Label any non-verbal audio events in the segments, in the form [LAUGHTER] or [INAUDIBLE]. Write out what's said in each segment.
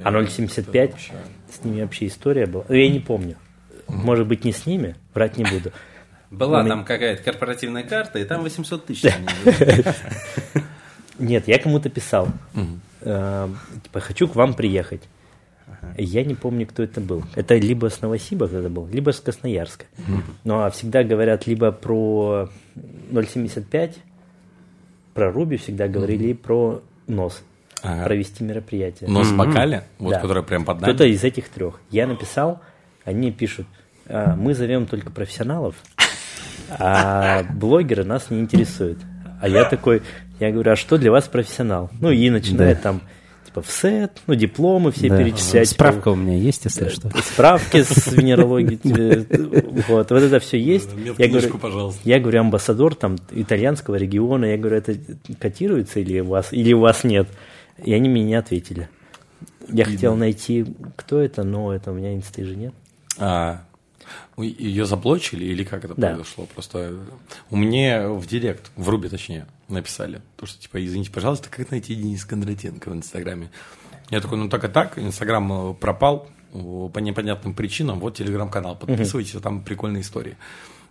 А 0,75, с ними вообще история была. Ну, Я не помню. Может быть, не с ними, врать не буду. Была Ну, там какая-то корпоративная карта, и там 800 тысяч. [LAUGHS] Нет, я кому-то писал. Э, Типа, хочу к вам приехать. Я не помню, кто это был. Это либо с Новосиба это был, либо с Красноярска. Но а всегда говорят либо про 0,75, про Руби всегда говорили и про нос. Ага. Провести мероприятие. Но с бокале, вот Да. которая прям под Кто-то нами. из этих трех. Я написал, они пишут, «А, мы зовем только профессионалов, а блогеры нас не интересуют. А я такой, я говорю, а что для вас профессионал? Ну и начинает там, типа, в сет, ну дипломы все Да. перечислять. Справка у меня есть, если что. Справки с венерологии. [LAUGHS] э, Вот, вот это все есть. Я говорю, пожалуйста. я говорю, амбассадор там итальянского региона. Я говорю, это котируется или у вас, или у вас нет? И они мне не ответили. Я хотел найти, кто это, но это у меня инсты же нет. А, ее заблочили или как это Да. произошло? Просто у меня в директ, в Рубе точнее, написали, то, что типа, извините, пожалуйста, как найти Денис Кондратенко в Инстаграме? Я такой, ну так и так, Инстаграм э, пропал по непонятным причинам, вот Телеграм-канал, подписывайтесь, там прикольные истории.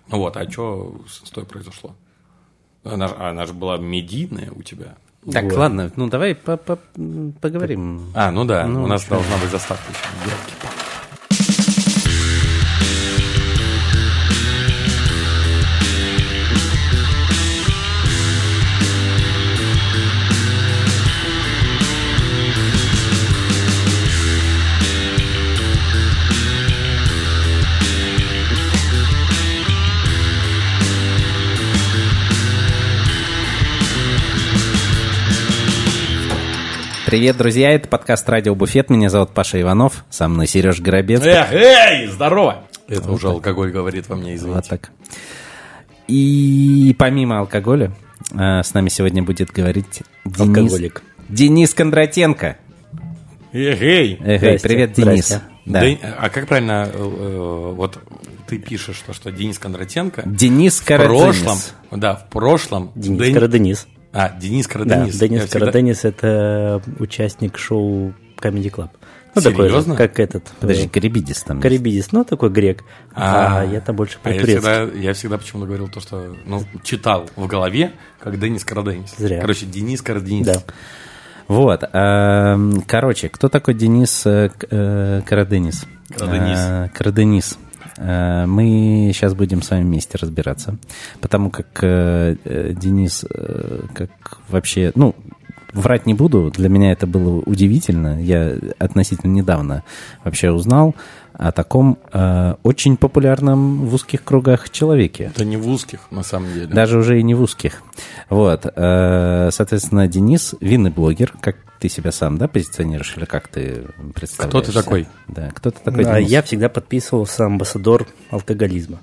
Вот, а что с Инстой произошло? Она, она же была медийная у тебя. Так, Вот. ладно, ну давай по- по- м, поговорим. А, ну да, Ну, у нас что? должна быть заставка еще. Привет, друзья, это подкаст «Радио Буфет». Меня зовут Паша Иванов, со мной Сереж Горобец. Эх, эй, здорово! Это уже алкоголь говорит во мне, извините. Вот так. И помимо алкоголя, э, с нами сегодня будет говорить Денис, Алкоголик. Денис Кондратенко. Эх, эй! Эх, Здрасте. привет, Денис. Здрасте. Да. Дэн- а как правильно, э, вот ты пишешь, то, что Денис Кондратенко Денис в Караденис. прошлом, да, в прошлом... Денис Дэн- Караденис. А, Денис Да, Караденис. Денис Я всегда- Караденис это участник шоу Comedy Club. Ну, такой же, Серьезно? как этот. Подожди, Карибидис там. Карибидис, ну, такой грек. А, А, я там больше А про я турецкий. всегда, я всегда почему-то говорил то, что, ну, читал в голове, как Денис Караденис. Зря. Короче, Денис Караденис. Да. Вот. эм, Короче, кто такой Денис э, э, Караденис? Караденис. Э, Караденис. Э, Мы сейчас будем с вами вместе разбираться, потому как э, э, Денис, как вообще, ну, врать не буду, для меня это было удивительно. Я относительно недавно вообще узнал о таком э, очень популярном в узких кругах человеке. Это не в узких, на самом деле. Даже уже и не в узких. Вот. э, Соответственно, Денис винный блогер, как ты себя сам, да, позиционируешь, или как ты представляешь? Кто ты такой? Да, кто ты такой, А Денис? я всегда подписывался амбассадор алкоголизма.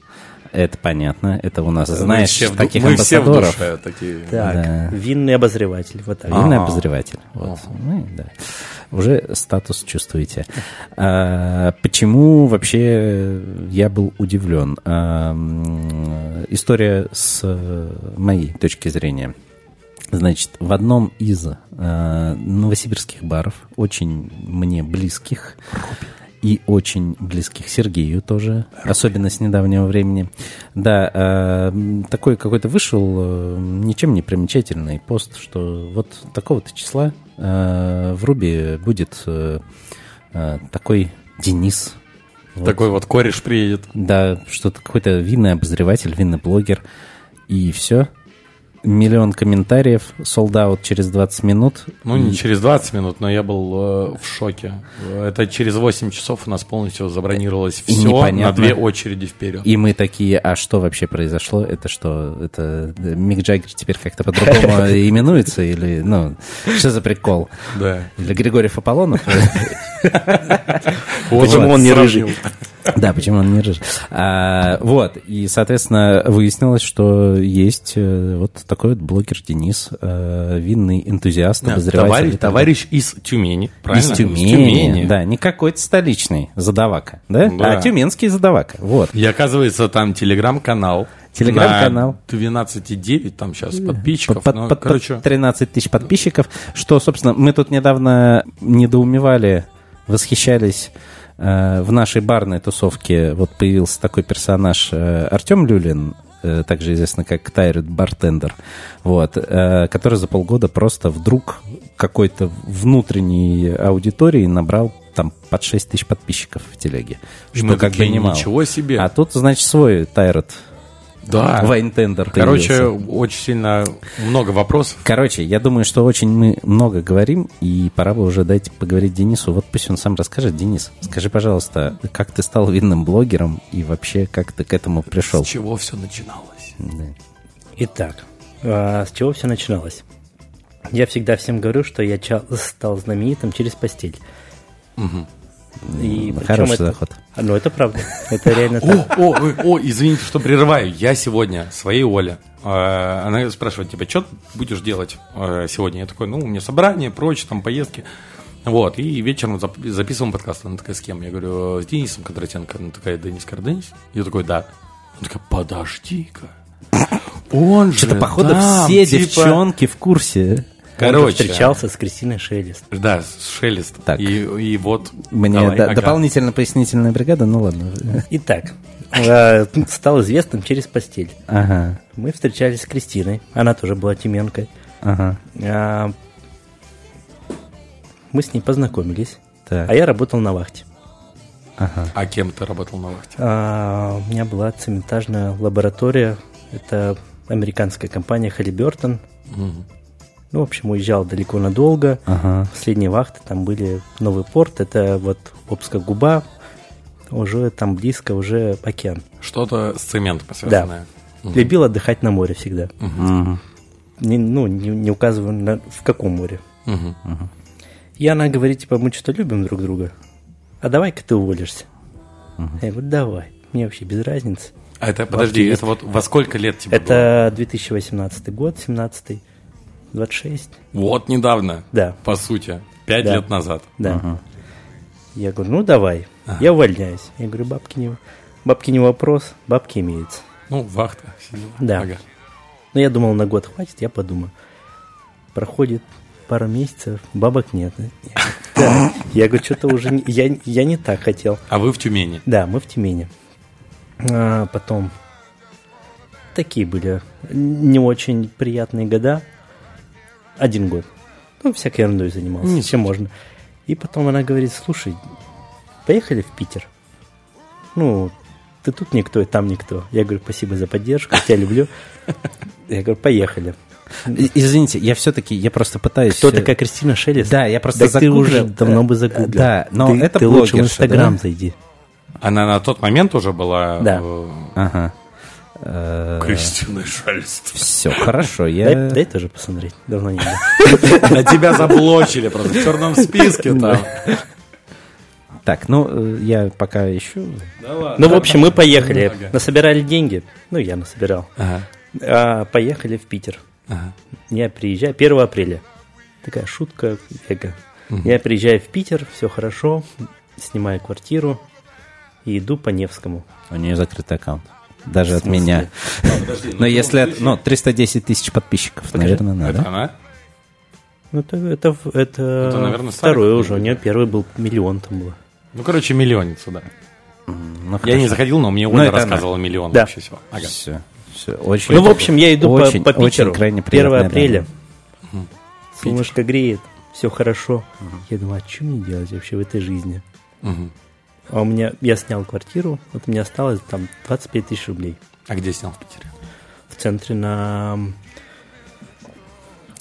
Это понятно, это у нас, Мы знаешь, все в ду- таких мы все в амбассадоров. душе такие. Так, Да. винный обозреватель. Вот так. Винный обозреватель. Вот. Ну, да. Уже статус чувствуете. А, почему вообще я был удивлен? А, история с моей точки зрения. Значит, в одном из э, новосибирских баров, очень мне близких, и очень близких Сергею тоже, особенно с недавнего времени. Да, э, такой какой-то вышел э, ничем не примечательный пост, что вот такого-то числа э, в Руби будет такой Денис. Вот. Такой вот кореш приедет. Да, что-то какой-то винный обозреватель, винный блогер. И все. Миллион комментариев, солдат через 20 минут. Ну, не через 20 минут, но я был э, в шоке. Это через 8 часов у нас полностью забронировалось И все на непонятно. две очереди вперед. И мы такие, а что вообще произошло? Это что? Это э, Мик Джаггер теперь как-то по-другому [LAUGHS] именуется? Или, ну, что за прикол? Да. Или Григорьев Аполлонов? [LAUGHS] Почему он не рыжий? [LAUGHS] Да, почему он не рыжий? А, Вот, и, соответственно, выяснилось, что есть э, вот такой вот блогер Денис, э, винный энтузиаст, Да. Товарищ, товарищ из Тюмени, правильно? Из Тюмени, да, не какой-то столичный задавака, да? Да. А тюменский задавака, вот. И оказывается, там телеграм-канал. Телеграм-канал. На 12,9 там сейчас подписчиков. Под, ну, под- под короче, 13 тысяч подписчиков, что, собственно, мы тут недавно недоумевали, восхищались в нашей барной тусовке. Вот появился такой персонаж э, Артем Люлин, э, также известный как Тайрет Бартендер, вот, э, который за полгода просто вдруг какой-то внутренней аудитории набрал там под 6 тысяч подписчиков в телеге. И Что как бы немало. Ничего себе. А тут, значит, свой Тайрет да. Вайнтендер Короче, появился. очень сильно много вопросов. Короче, я думаю, что очень мы много говорим, и пора бы уже дать поговорить Денису. Вот пусть он сам расскажет. Денис, скажи, пожалуйста, как ты стал видным блогером и вообще как ты к этому пришел? С чего все начиналось? Да. Итак, а, с чего все начиналось? Я всегда всем говорю, что я стал знаменитым через постель. И Хороший это- заход. А, Ну, это правда. [LAUGHS] Это реально так. О, о, о, извините, что прерываю. Я сегодня своей Оле. э, Она спрашивает тебя, что будешь делать э, сегодня? Я такой, ну, у меня собрание, прочее, там поездки. Вот, и вечером зап- записываем подкаст. Она такая, с кем? Я говорю, с Денисом Кондратенко. Она такая, Денис Карденис? Я такой, да. Она такая, подожди-ка. [LAUGHS] Он же Что-то, походу, там, все типа- девчонки в курсе. Короче. встречался с Кристиной Шелест. Да, с Шелест. Так. И, и вот. Мне давай, да- ага. дополнительно пояснительная бригада, ну ладно. Итак, а, [LAUGHS] стал известным через постель. Ага, Мы встречались с Кристиной. Она тоже была тименкой. ага. А, Мы с ней познакомились. Так, А я работал на вахте. ага. А кем ты работал на вахте? А, У меня была цементажная лаборатория. Это американская компания Халибертон. Мгм. Ну, в общем, уезжал далеко надолго. Ага. Последние вахты там были Новый порт, это вот Обская губа, уже там близко, уже океан. Что-то с цементом связанное. Мгм. Любил отдыхать на море всегда. Мгм. Не, ну, не, не указываю, на- в каком море. Мгм. И она говорит, типа, мы что-то любим друг друга, а давай-ка ты уволишься. Я говорю, давай, мне вообще без разницы. А это, подожди, есть. это вот во сколько лет тебе Это 2018 год, 17 26, было? Вот недавно, да, по сути, пять Да. лет назад. да. Я говорю, ну давай, я увольняюсь. Я говорю, бабки не, бабки не вопрос, бабки имеются. Ну, вахта. Да. Ага. Ну, я думал, на год хватит, я подумаю. Проходит пару месяцев, бабок нет. Да. Я говорю, что-то уже... не- Я, я не так хотел. А вы в Тюмени? Да, мы в Тюмени. А, потом такие были не очень приятные года. Один год. Ну, всякой ерундой занимался. Не Чем можно. И потом она говорит, слушай, поехали в Питер. Ну, ты тут никто, и там никто. Я говорю, спасибо за поддержку, я тебя люблю. Я говорю, поехали. Извините, я все-таки, я просто пытаюсь... Кто э, такая Кристина Шелест? Да, я просто Так ты уже давно бы загуглил. Да, но ты, это ты лучше в Инстаграм да? зайди. Она на тот момент уже была Да. э, Ага. Э, Кристиной Шелест. Все, хорошо, Дай, я... дай тоже посмотреть. Давно не было. На тебя заблочили просто в черном списке там. Так, ну, э, я пока ищу. Ну, в общем, мы поехали. Насобирали деньги. Ну, я насобирал. А, поехали в Питер. Я приезжаю 1 апреля. Такая шутка эго. Я приезжаю в Питер, все хорошо, снимаю квартиру и иду по Невскому. У нее закрытый аккаунт. Даже от меня. Но если... от- Ну, 310 тысяч подписчиков, наверное, Это надо. она? Ну, это, это, это, Это, наверное, какой-нибудь, уже. У нее первый был миллион там было. Ну, короче, миллионница, да. Ну, Я не заходил, но мне Оля это она. рассказывала миллион Да. вообще всего. Ага. Все. Все, очень... Ну, в общем, я иду Очень, по, по очень Питеру. крайне 1 приятная апреля. дама. Солнышко греет, все хорошо. Я думаю, а что мне делать вообще в этой жизни? Мгм. А у меня, я снял квартиру, вот у меня осталось там 25 тысяч рублей. А где снял в Питере? В центре на...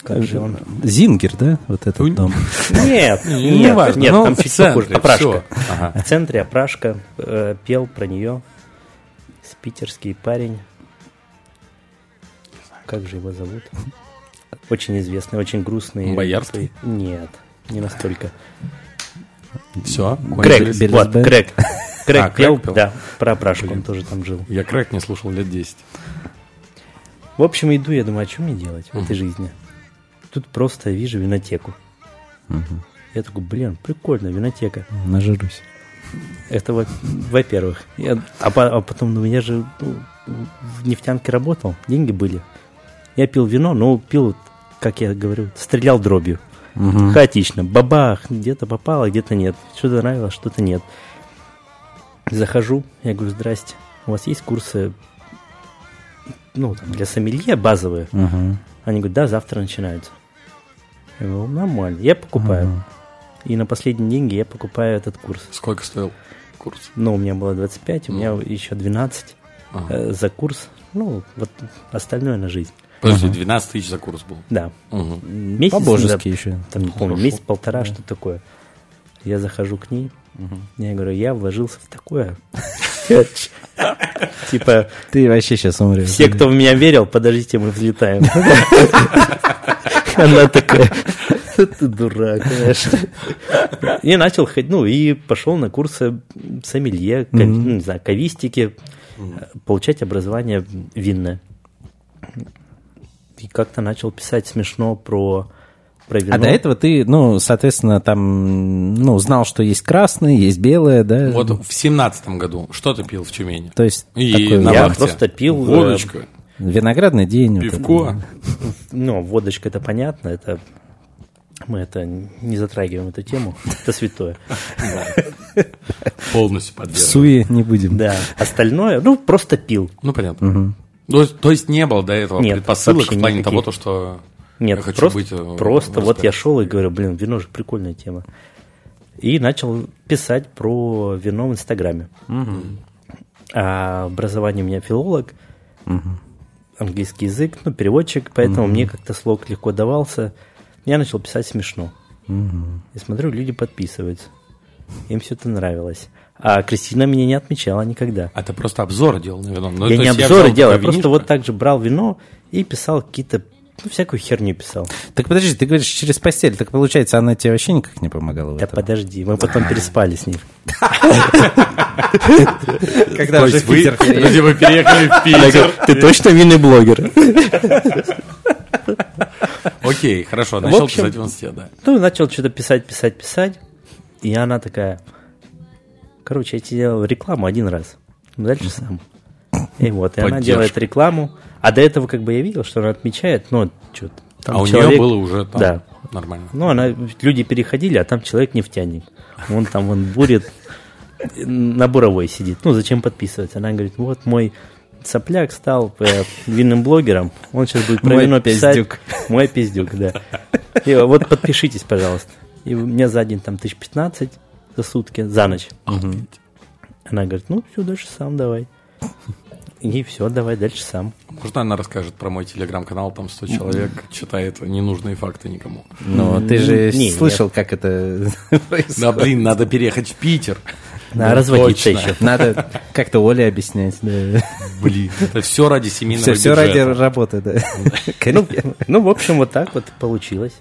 Как же он? Зингер, да? Вот этот Тунь. дом. [LAUGHS] Нет, Не нет, важно, нет, ну, там чуть похуже. Опрашка. В центре опрашка, э, пел про нее. С питерский парень. Как же его зовут? [LAUGHS] Очень известный, очень грустный. Боярский? Нет, не настолько. Все, Беллис вот, Б? [LAUGHS] [LAUGHS] Крэг. Крэг А, пел, Крэг пел? да, про опрашку он тоже там жил. Я крэк не слушал лет 10. В общем, иду, я думаю, а что мне делать в этой жизни? Тут просто вижу винотеку. Я такой, блин, прикольно, винотека. Нажирусь. Это во- во-первых. Я- а, а потом, ну, я же ну, в нефтянке работал, деньги были. Я пил вино, но пил, как я говорю, стрелял дробью. Хаотично. Бабах, где-то попало, где-то нет. Что-то нравилось, что-то нет. Захожу, я говорю, здрасте, у вас есть курсы ну, там, для сомелье базовые? Мгм. Они говорят, да, завтра начинаются. Я говорю, нормально. Я покупаю. И на последние деньги я покупаю этот курс. Сколько стоил курс? Ну, у меня было 25, у меня Ну. еще 12 Ага. э, за курс. Ну, вот остальное на жизнь. Подожди, 12 тысяч за курс был. Да. Мгм. Месяц, По-божески да, еще. там, не помню, месяц-полтора, что такое. Я захожу к ней, я говорю, я вложился в такое. [LAUGHS] Типа, Ты вообще сейчас умрешь. все, кто в меня верил, подождите, мы взлетаем. [LAUGHS] Она такая, ты дурак, конечно. И начал ходить, ну, и пошел на курсы сомелье, ну, не знаю, кавистики, получать образование винное. И как-то начал писать смешно про, про вино. А до этого ты, ну, соответственно, там, ну, знал, что есть красное, есть белое, да? Вот в семнадцатом году что ты пил в Тюмени? То есть И такой на Я вахте? просто пил, э, Водочка, виноградный день. вот пивко. Ну, водочка это понятно, это мы это не затрагиваем эту тему, это святое. полностью это. В суе не будем. Да, остальное, ну, просто пил. Ну, понятно. То, есть, то есть не было до этого Нет, предпосылок в плане никаких. того, то, что Нет, я хочу просто, быть... э, просто вот я шел и говорю, блин, вино же прикольная тема. И начал писать про вино в Инстаграме. А образование у меня филолог, английский язык, ну, переводчик, поэтому мне как-то слог легко давался. Я начал писать смешно. И смотрю, люди подписываются. Им все это нравилось. А Кристина меня не отмечала никогда. А ты просто обзоры делал на вино? Ну, я не обзоры взял делал, я просто вот так же брал вино и писал какие-то, ну, всякую херню писал. Так подожди, ты говоришь через постель, так получается, она тебе вообще никак не помогала Да подожди, мы потом переспали с ним. Когда уже в Питер подожди, вы переехали в Питер. Ты точно винный блогер? Окей, хорошо, начал писать в инсте, да. Ну, начал что-то писать, писать, писать. И она такая, короче, я тебе делал рекламу один раз. Дальше сам. И вот, и она делает рекламу. А до этого как бы я видел, что она отмечает, ну, что-то. А у нее было уже там Да. нормально. Ну, она, люди переходили, а там человек нефтяник. Он там, он бурит, на буровой сидит. Ну, зачем подписываться? Она говорит, вот мой сопляк стал э, винным блогером, он сейчас будет про вино писать. пиздюк. Мой пиздюк, да. И вот подпишитесь, пожалуйста. И у меня за день там 1015 за сутки, за ночь. Она говорит, ну, все, дальше сам давай. И все, давай дальше сам. Можно она расскажет про мой телеграм-канал, там 100 человек читает ненужные факты никому. Но ты же Не, слышал, как это [LAUGHS] Да, происходит. блин, надо переехать в Питер. Надо разводиться точно. еще. Надо как-то Оле объяснять. Да. Блин, это все ради семейного Все, все ради бюджета. работы, да. Ну, ну, в общем, вот так вот получилось.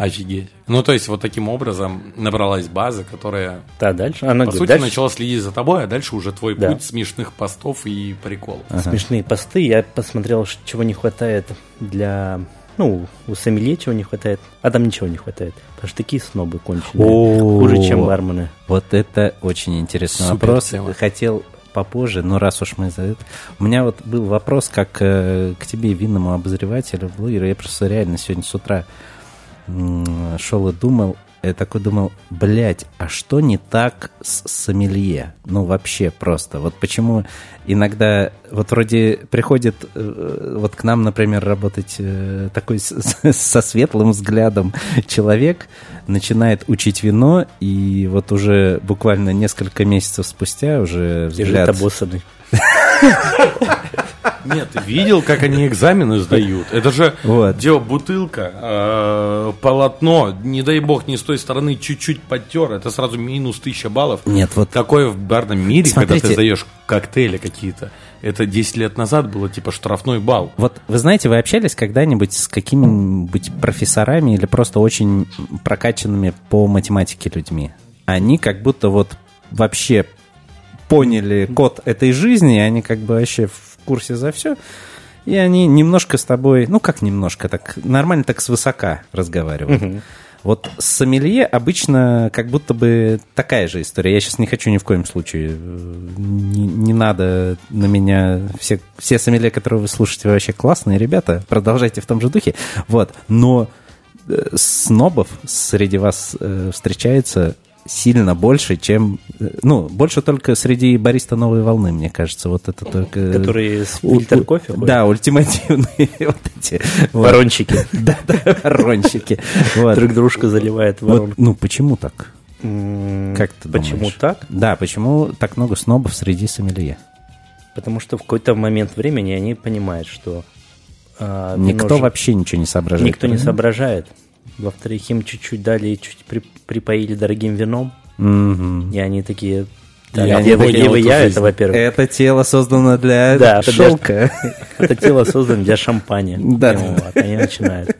Офигеть. Ну, то есть, вот таким образом набралась база, которая, Да, дальше. Она по сути, дальше начала следить за тобой, а дальше уже твой Да. путь смешных постов и приколов. смешные посты. Я посмотрел, чего не хватает для... Ну, у сомелье чего не хватает, а там ничего не хватает. Потому что такие снобы конченые. Хуже, чем бармены. Вот это очень интересный Супер вопрос. тема. Хотел попозже, но раз уж мы за это... У меня вот был вопрос, как э, к тебе, винному обозревателю, блогеру. Я просто реально сегодня с утра шел и думал, я такой думал, блядь, а что не так с сомелье? Ну, вообще просто. Вот почему иногда, вот вроде приходит э, вот к нам, например, работать э, такой со светлым взглядом человек, начинает учить вино, и вот уже буквально несколько месяцев спустя уже Лежит взгляд... обоссанный. Нет, видел, как они экзамены сдают? Это же Вот. дело бутылка, э, полотно, не дай бог, не с той стороны чуть-чуть подтер, это сразу минус тысяча баллов. Нет, вот Такое в барном мире, когда Смотрите. ты сдаешь коктейли какие-то, это 10 лет назад было типа штрафной балл. Вот вы знаете, вы общались когда-нибудь с какими-нибудь профессорами или просто очень прокачанными по математике людьми? Они как будто вот вообще поняли код этой жизни, они как бы вообще в курсе за все. И они немножко с тобой, ну как немножко, так нормально так свысока разговаривают. Вот с сомелье обычно как будто бы такая же история. Я сейчас не хочу ни в коем случае, э, не, не надо на меня, все, все сомелье, которые вы слушаете, вы вообще классные ребята, продолжайте в том же духе. Вот, но э, снобов среди вас э, встречается сильно больше, чем... э, Ну, больше только среди бариста новой волны, мне кажется. Вот это только... э, Которые с фильтр кофе? Да, ультимативные [LAUGHS] вот эти. Ворончики. [LAUGHS] Да, да, ворончики. Друг дружку заливает воронку. ну, почему так? Как ты Почему думаешь? так? Да, почему так много снобов среди сомелье? Потому что в какой-то момент времени они понимают, что а, Никто вообще ничего не соображает. никто не соображает. Во-вторых, им чуть-чуть дали, чуть при- припоили дорогим вином, Мгм. и они такие... Так, Я где вы, где вы я, жизнь. это во-первых. Это тело создано для Да, для- шелка. [LAUGHS] Это тело создано для шампани. Да. Вот, они начинают.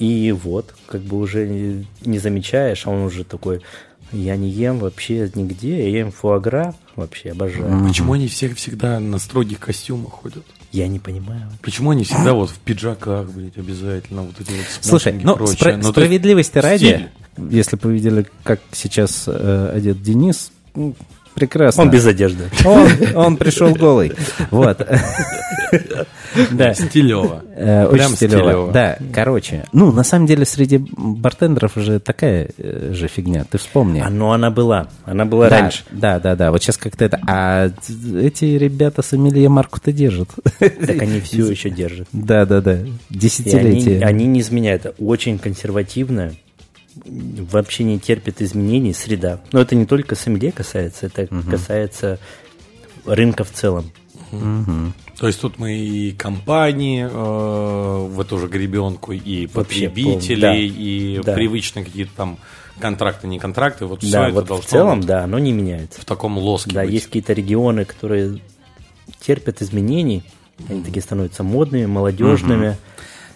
И вот, как бы уже не, не замечаешь, а он уже такой, я не ем вообще нигде, я ем фуагра, вообще обожаю. Почему они все всегда на строгих костюмах ходят? Я не понимаю. Почему они всегда вот в пиджаках, блядь, обязательно вот эти вот Слушай, ну, прочее? спра- Ну, справедливости ради, стиль. если бы вы видели, как сейчас э, одет Денис, ну, прекрасно. Он без одежды. Он, он пришел голый. Вот. [LAUGHS] Да. Стилево. Э, Прям Очень стилево. Да, короче. Ну, на самом деле, среди бартендеров уже такая э, же фигня. Ты вспомни. А, но она была. Она была раньше. Да, да, да. Вот сейчас как-то это... А эти ребята с Эмилия марку-то держат. Так они все еще держат. Да, да, да. Десятилетия. они не изменяют. Очень консервативная, вообще не терпит изменений среда. Но это не только сомелье касается, это касается рынка в целом. То есть тут мы и компании э, в эту же гребенку, и да. и Да. привычные какие-то там контракты, не контракты. Вот все да, это вот должно в целом, быть да, оно не меняется. в таком лоске Да, быть. есть какие-то регионы, которые терпят изменений, они такие становятся модными, молодежными,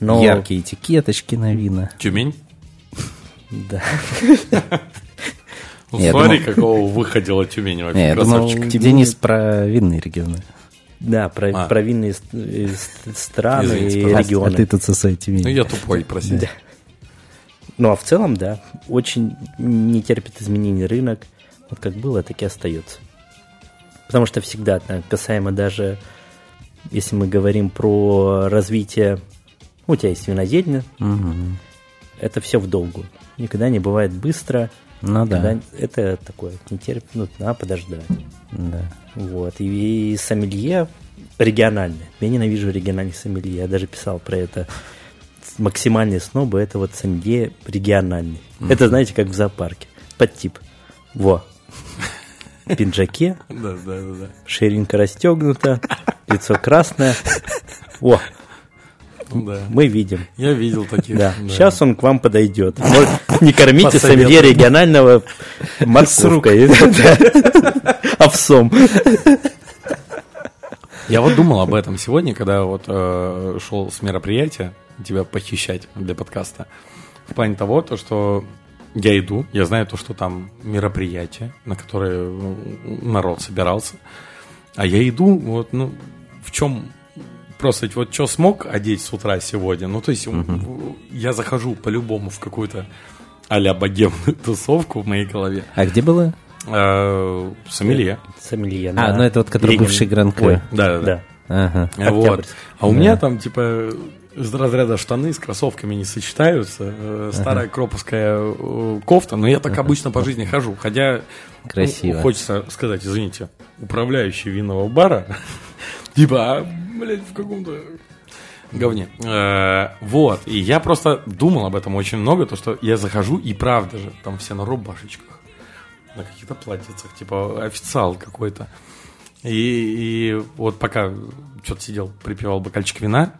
но... Яркие этикеточки на вина. Тюмень? Да. [LAUGHS] Смотри, какого выходила Тюмень вообще, Не, я думал. Денис про винные регионы. Да, про, А. про винные э, ст- страны Извините, и пожалуйста. А регионы. ты тут со своей Тюмени. Ну, я тупой, прости. Да. Ну, а в целом, да, очень не терпит изменений рынок. Вот как было, так и остается. Потому что всегда, касаемо даже, если мы говорим про развитие, ну, у тебя есть винодельня, Мгм. Это все в долгу. Никогда не бывает быстро. Ну да. Это такое, не терпит, ну, надо подождать. Да. Вот. И, и сомелье региональное. Я ненавижу региональных сомелье. Я даже писал про это. Максимальные снобы это вот сомелье региональный. Это, знаете, как в зоопарке. Подтип. Во. [LAUGHS] Пиджаке, Да, да, да, ширинка расстегнута, лицо красное. Во, да. мы видим. Я видел таких. Да. Сейчас он к вам подойдет. Может, не кормите Посоветуй. сомелье регионального морковкой. Да. Овсом. Я вот думал об этом сегодня, когда вот э, шел с мероприятия тебя похищать для подкаста. В плане того, то, что я иду, я знаю то, что там мероприятие, на которое ну, народ собирался. А я иду, вот, ну, в чем просто вот что смог одеть с утра сегодня. Ну, то есть м, я захожу по-любому в какую-то а-ля богемную [LAUGHS] тусовку в моей голове. А где было? Э, Сомелье. Сомелье. А, на ну это вот который Ленин. бывший Гран К. Ой, Да, да, Да. Ага. Вот. А у меня там, типа, из разряда штаны с кроссовками не сочетаются. э, Старая кроповская э, кофта, но я так обычно по жизни хожу. Хотя, ну, Красиво. хочется сказать, извините, управляющий винного бара, [LAUGHS] типа, а, блядь, в каком-то говне. Э, Вот, и я просто думал об этом очень много, то, что я захожу, и правда же, там все на рубашечках, на каких-то платьицах, типа официал какой-то. И, и вот пока что-то сидел, припивал бокальчик вина,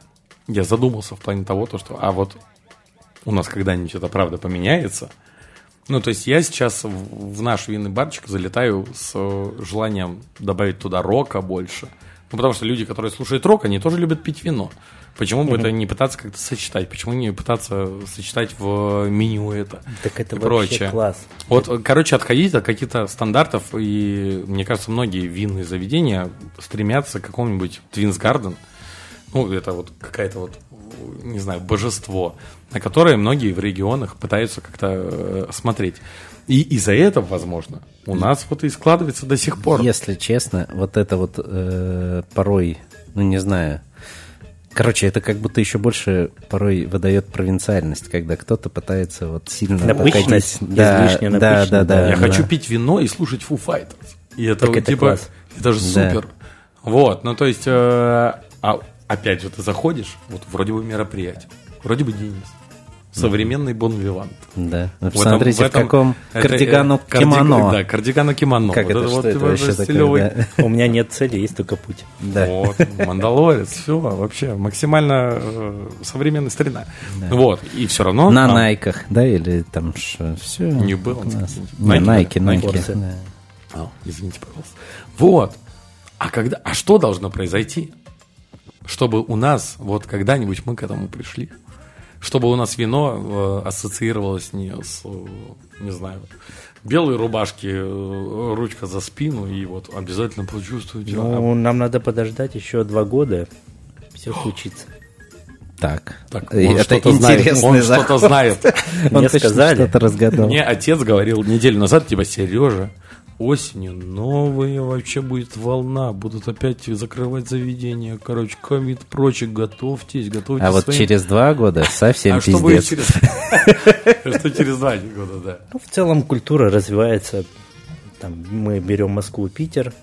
я задумался в плане того, то, что, а вот у нас когда-нибудь это правда поменяется. Ну, то есть я сейчас в, в наш винный барчик залетаю с э, желанием добавить туда рока больше. Ну, потому что люди, которые слушают рок, они тоже любят пить вино. Почему бы это не пытаться как-то сочетать? Почему не пытаться сочетать в меню это? Так это и вообще прочее. класс. Вот, э, короче, отходить от каких-то стандартов, и мне кажется, многие винные заведения стремятся к какому-нибудь Твинс Гарден. Ну, это вот какая-то вот, не знаю, божество, на которое многие в регионах пытаются как-то э, смотреть. И из-за этого, возможно, у нас вот и складывается до сих пор. Если честно, вот это вот э, порой, ну не знаю, Короче, это как будто еще больше порой выдает провинциальность, когда кто-то пытается вот сильно Напыщенность. Да, излишне да, напыщенность, да, да. Я да. хочу пить вино и слушать Foo Fighters. И это, Так это типа, класс. это же Да. супер. Вот, ну то есть, э, а опять же, ты заходишь, вот вроде бы мероприятие, вроде бы Денис, современный Бон Вивант. Да. Ну, В этом- Посмотрите, в, этом- каком это, э, кардигану кардиг- кимоно. Да, кардигану кимоно. Как Вот это, что вот это вообще же такое? да? У меня нет цели, есть только путь. Да. Вот, Мандалорец, все, вообще максимально э, современная старина. Вот, и все равно... На нам- найках, да, или там что, все. Не было. Не, найки, найки. Да. А, извините, пожалуйста. Вот. А когда, а что должно произойти, чтобы у нас вот когда-нибудь мы к этому пришли, чтобы у нас вино э, ассоциировалось не с, э, не знаю, белой рубашки, э, ручка за спину и вот обязательно почувствуйте. Ну, нам надо подождать еще два года. Все случится. Так. Так, он это что-то знает, он что-то знает. [LAUGHS] Мне сказали. что-то разгадал. Мне отец говорил неделю назад, типа, Сережа, осенью новая вообще будет волна, будут опять закрывать заведения, короче, ковид, прочее, готовьтесь, готовьтесь. А вот своим- через два года [LAUGHS] совсем А пиздец. через... [LAUGHS] Что через два года, да. Ну, в целом культура развивается. Там, мы берем Москву, Питер,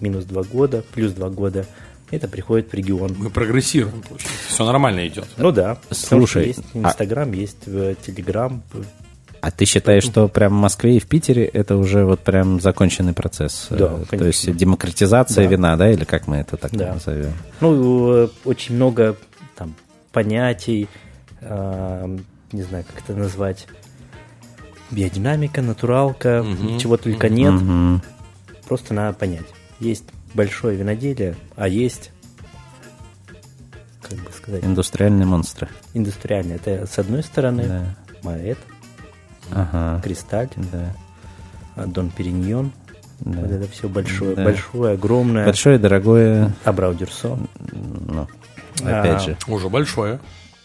минус два года, плюс два года. Это приходит в регион. Мы прогрессируем, получается. Все нормально идет. Ну да. Слушай, есть а- Инстаграм, есть э, Телеграм. А ты считаешь, что прям в Москве и в Питере это уже вот прям законченный процесс? Да, Э, То конечно. есть демократизация Да. вина, да, или как мы это так Да. назовем? Ну, э, очень много там понятий, э, не знаю, как это назвать. Биодинамика, натуралка, чего только нет. Мгм. Просто надо понять. Есть большое виноделие, а есть, как бы сказать, Индустриальные монстры. индустриальное. Это с одной стороны Да. Маэт, Ага. Кристаль, Да. а, Дон Периньон. Да. Вот это все большое, Да. большое, огромное. Большое, дорогое, Абрау Дюрсо. ну, опять А, же. Уже большое.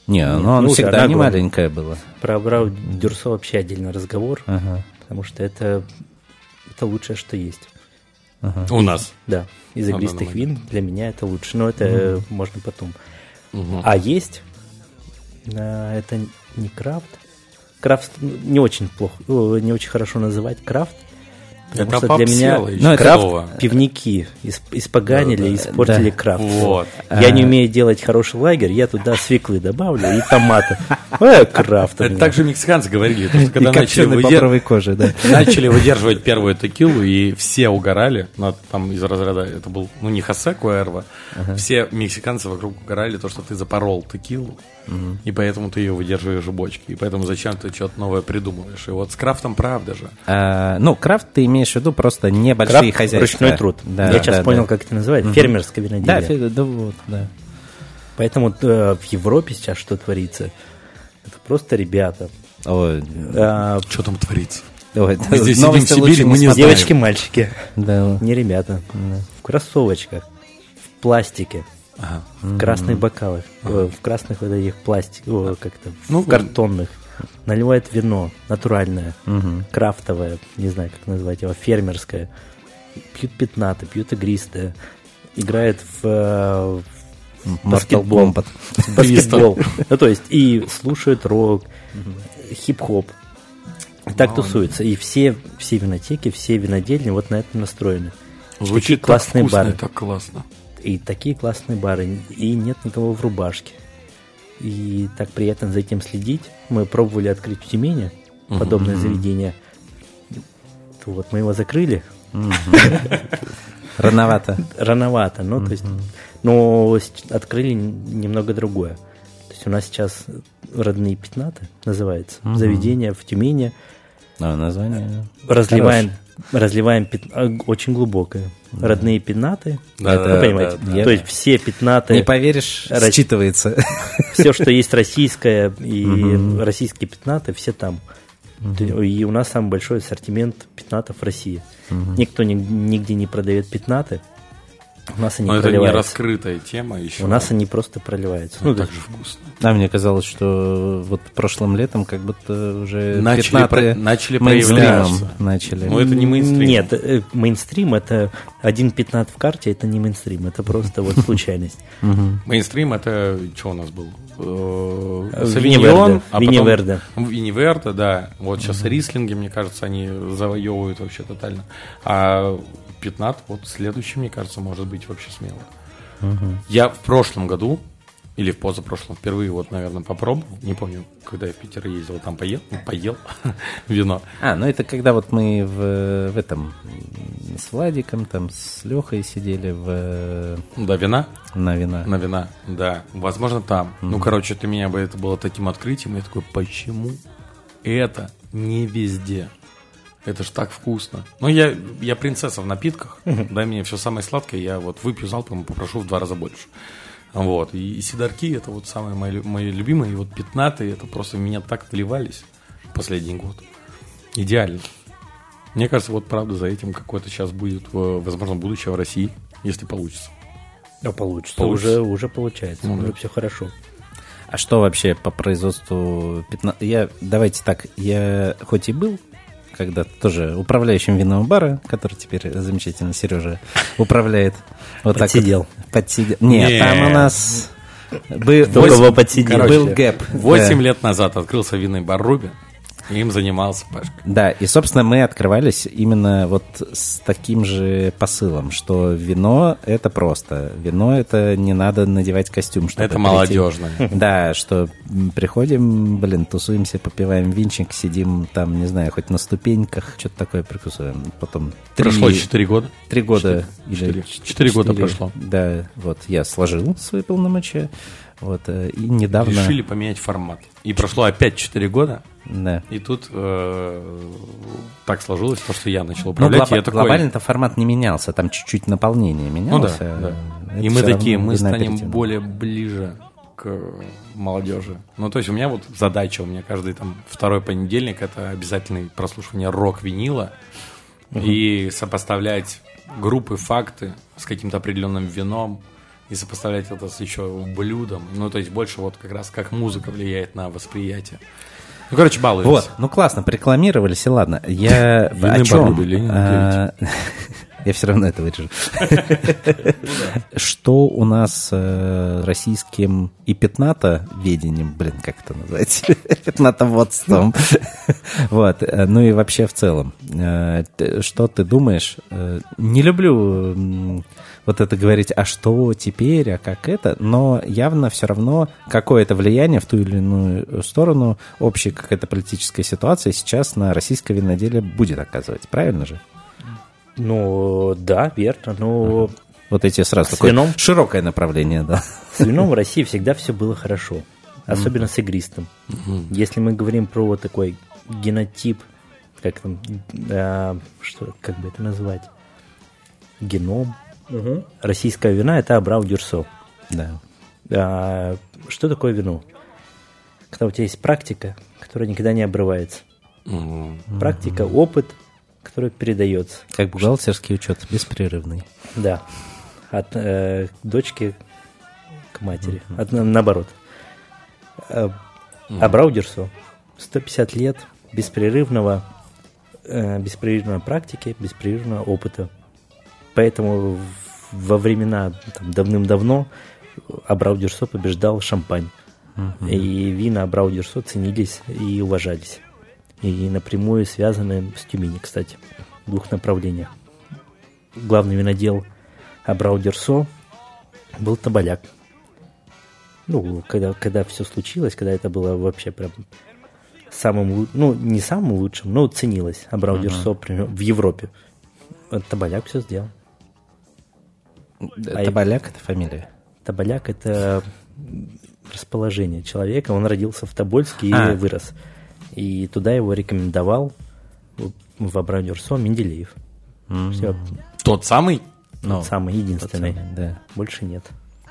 Не, ну, ну оно ну, всегда да, не маленькое было. Про Абрау Дюрсо вообще отдельный разговор, Ага. потому что это, это лучшее, что есть. У нас. Да, из игристых вин для меня это лучше, но это э, можно потом. Мгм. А есть, это не крафт. Крафт не очень плохо, не очень хорошо называть крафт. Потому Это что для меня Ну, это крафт слово. пивники исп- испоганили, испортили Да. крафт. Вот. Я не умею делать хороший лагерь, я туда свеклы добавлю и томаты. [LAUGHS] Э, крафт. Это меня. так же мексиканцы говорили, что когда начали, выдер- кожи, да. [LAUGHS] начали выдерживать первую текилу, и все угорали, ну, там из разряда, это был, ну, не Хосе Куэрво, все мексиканцы вокруг угорали, то, что ты запорол текилу, и поэтому ты ее выдерживаешь в бочке, и поэтому зачем ты что-то новое придумываешь. И вот с крафтом правда же. А, ну, крафт ты имеешь в виду просто небольшие Крафт хозяйства. ручной труд. Да, Я сейчас да, понял, да. как это называется. Фермерское Да, виноделие. фи- да, вот, да. Поэтому э, в Европе сейчас что творится? Это просто ребята. Ой, А, Что там творится? ой, Мы здесь сидим в Сибири, мы не. Девочки, мальчики. Да. Не ребята. В кроссовочках, в пластике, Ага. в красных бокалах, э, в красных вот этих пластик, о, как-то, Ну, в картонных. Наливает вино натуральное, крафтовое, не знаю, как назвать его, фермерское. Пьют пятнаты, пьют игристое. Играет в, э, в Mortal баскетбол. В баскетбол. Ну, то есть, и слушают рок, хип-хоп. И так тусуются. И все, все винотеки, все винодельни вот на этом настроены. Звучит Такие классные так вкусно бары. так классно. И такие классные бары. И нет никого в рубашке. И так приятно за этим следить. Мы пробовали открыть в Тюмени подобное заведение. Вот мы его закрыли. [LAUGHS] Рановато. Рановато. Ну, то есть, но открыли немного другое. То есть у нас сейчас родные пятнаты называется. Заведение в Тюмени. Ну, название. Разливаем, разливаем пят- а, очень глубокое. Родные пятнаты. Да, Это, да, вы понимаете? да, да. То есть все пятнаты. Не поверишь, Рас- считывается. [LAUGHS] все, что есть российское и российские пятнаты, все там. И у нас самый большой ассортимент пятнатов в России. Никто ни- нигде не продает пятнаты. У нас они Но это не проливаются. раскрытая тема еще. У нас они просто проливаются. ну, так же вкусно. А мне казалось, что вот прошлым летом как будто уже Начали про- начали проявляться. начали. Ну, это не мейнстрим. Нет, э, мейнстрим это один пятнат в карте, это не мейнстрим, это просто вот случайность. [LAUGHS] Мейнстрим это что у нас был? Э, Савиньон, а Винни-Верде. Винни-Верде, да. Вот сейчас рислинги, мне кажется, они завоевывают вообще тотально. А пятнат, вот следующий, мне кажется, может быть вообще смело. Я в прошлом году, или в позапрошлом, впервые вот, наверное, попробовал. Не помню, когда я в Питер ездил, там поел, ну, поел [LAUGHS] вино. А, ну это когда вот мы в, в этом с Владиком, там с Лехой сидели в, Да, вина. на вина. На вина, да. Возможно, там. Ну, короче, для меня бы это было таким открытием. Я такой, почему это не везде? Это ж так вкусно. Ну, я, я принцесса в напитках. Дай мне все самое сладкое, я вот выпью залпом и попрошу в два раза больше. Вот. И, и сидарки это вот самые мои, мои любимые. И вот пятнатые, это просто в меня так вливались последний год. Идеально. Мне кажется, вот правда за этим какое-то сейчас будет, э, возможно, будущее в России, если получится. А получится. Получится. Уже, уже получается. Ну, уже да. все хорошо. А что вообще по производству 15... Я, давайте так, я хоть и был когда-то тоже управляющим винного бара, который теперь замечательно Сережа управляет. Вот Подсидел. Так вот. Подсидел. Нет, Не. там у нас был, Кто кого подсидел. был гэп. Восемь Да. лет назад открылся винный бар Руби, и им занимался Пашка. Да, и, собственно, мы открывались именно вот с таким же посылом, что вино — это просто. Вино — это не надо надевать костюм, чтобы Это прийти. молодежно. Да, что приходим, блин, тусуемся, попиваем винчик, сидим там, не знаю, хоть на ступеньках, что-то такое прикусываем. Потом Прошло четыре года. Три года. Четыре. или Четыре года четыре. прошло. Да, вот я сложил свои полномочия. Вот, э, и недавно... Решили поменять формат. И прошло опять четыре года, Да. и тут э, так сложилось, то, что я начал Ну, управлять, глоба- я такой... глобально-то формат не менялся, там чуть-чуть наполнение Ну менялось. да, а да. И мы такие, мы станем более ближе к молодежи. Ну, то есть у меня вот задача, у меня каждый там второй понедельник это обязательное прослушивание рок-винила и сопоставлять группы, факты с каким-то определенным вином и сопоставлять это с еще блюдом. Ну, то есть больше вот как раз как музыка влияет на восприятие. Ну, короче, балуемся. Вот, ну классно, порекламировались, и ладно. Я о чем? [LAUGHS] Я все равно это вырежу. Что у нас э, российским и пятнато-ведением, блин, как это назвать? [LAUGHS] Пятнатоводством. [LAUGHS] Вот, э, ну и вообще в целом. Э, Что ты думаешь? Не люблю вот это говорить, а что теперь, а как это, но явно все равно какое-то влияние в ту или иную сторону общая какая-то политическая ситуация сейчас на российское виноделие будет оказывать, правильно же? Ну, да, верно. Но Вот эти сразу С такое вином? широкое направление, да. с вином в России всегда все было хорошо. Особенно с игристым. Если мы говорим про вот такой генотип, как там, а, что, как бы это назвать? Геном. Российское вина – это Абрау Дюрсо. Да. А, что такое вино? Когда у тебя есть практика, которая никогда не обрывается. Мгм. Практика, опыт, который передается. Как бухгалтерский учет, беспрерывный. Да. От э, дочки к матери. От, на- наоборот. Э, Абрау Дюрсо. 150 лет беспрерывного, э, беспрерывной практики, беспрерывного опыта. Поэтому во времена там, давным-давно Абрау Дюрсо побеждал шампань. И вина Абрау Дюрсо ценились и уважались. И напрямую связаны с Тюмени, кстати, в двух направлениях. Главный винодел Абрау Дюрсо был Табаляк. Ну, когда, когда все случилось, когда это было вообще прям самым, ну, не самым лучшим, но ценилось Абрау Дюрсо при- в Европе. Табаляк все сделал. А Табаляк – это фамилия. Табаляк – это расположение человека. Он родился в Тобольске и А. вырос. И туда его рекомендовал в Абрау Дюрсо Менделеев. Все, Тот самый? Ну, самый единственный. самый, да. Больше нет.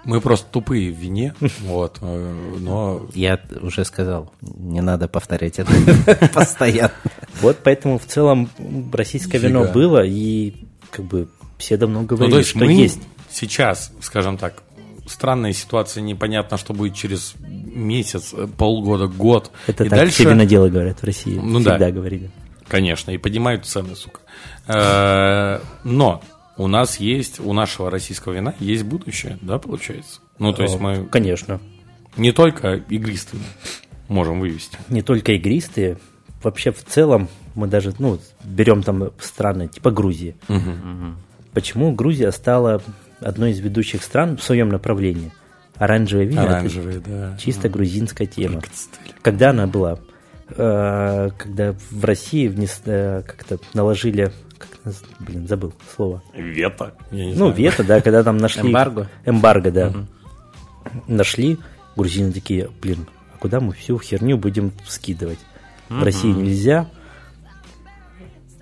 Мы просто тупые в вине, [LAUGHS] вот, э, но Я уже сказал, не надо повторять это [LAUGHS] постоянно. Вот поэтому в целом российское вино было, и как бы все давно Ну, говорили, то есть что мы есть. сейчас, скажем так, странная ситуация, непонятно, что будет через месяц, э, полгода, год. Это и так дальше, все виноделы говорят в России. Ну Всегда да. говорили. Конечно, и поднимают цены, сука. Э, Но у нас есть, у нашего российского вина есть будущее, да, получается? Ну, то есть О, мы Конечно. не только игристые можем вывести. Не только игристые. Вообще в целом мы даже, ну, берем там страны типа Грузии. Почему Грузия стала одной из ведущих стран в своем направлении? Оранжевое вино это Оранжевые, да. чисто грузинская тема. Когда она была? Э, Когда в России внес, э, как-то наложили, как блин, забыл слово. Вето. Ну, знаю. вето, да, когда там нашли... Эмбарго? Эмбарго, да. Нашли, грузины такие, блин, а куда мы всю херню будем скидывать? В России нельзя,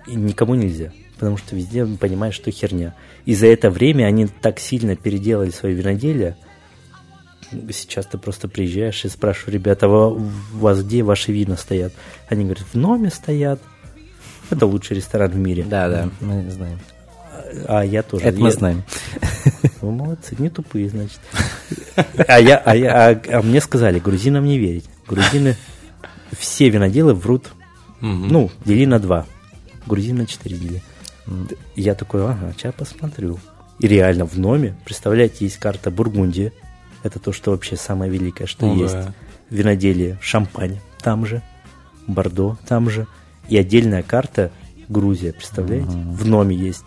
и никому нельзя, потому что везде понимаешь, что херня. И за это время они так сильно переделали свое виноделие, Сейчас ты просто приезжаешь и спрашиваешь, ребята, «А у вас где ваши вина стоят? Они говорят, в Номе стоят. [LAUGHS] Это лучший ресторан в мире. Да, да, мы знаем. А я тоже. Это мы Я- знаем. [LAUGHS] Вы молодцы, не тупые, значит. А, я, а, я, а, а мне сказали, грузинам не верить. Грузины, все виноделы врут, ну, дели на два. Грузин на четыре дели. Я такой, ага, сейчас посмотрю. И реально в Номе, представляете, есть карта Бургундии. Это то, что вообще самое великое, что Ну есть. да. Виноделие, шампань там же, Бордо там же. И отдельная карта Грузия, представляете? В Номе есть.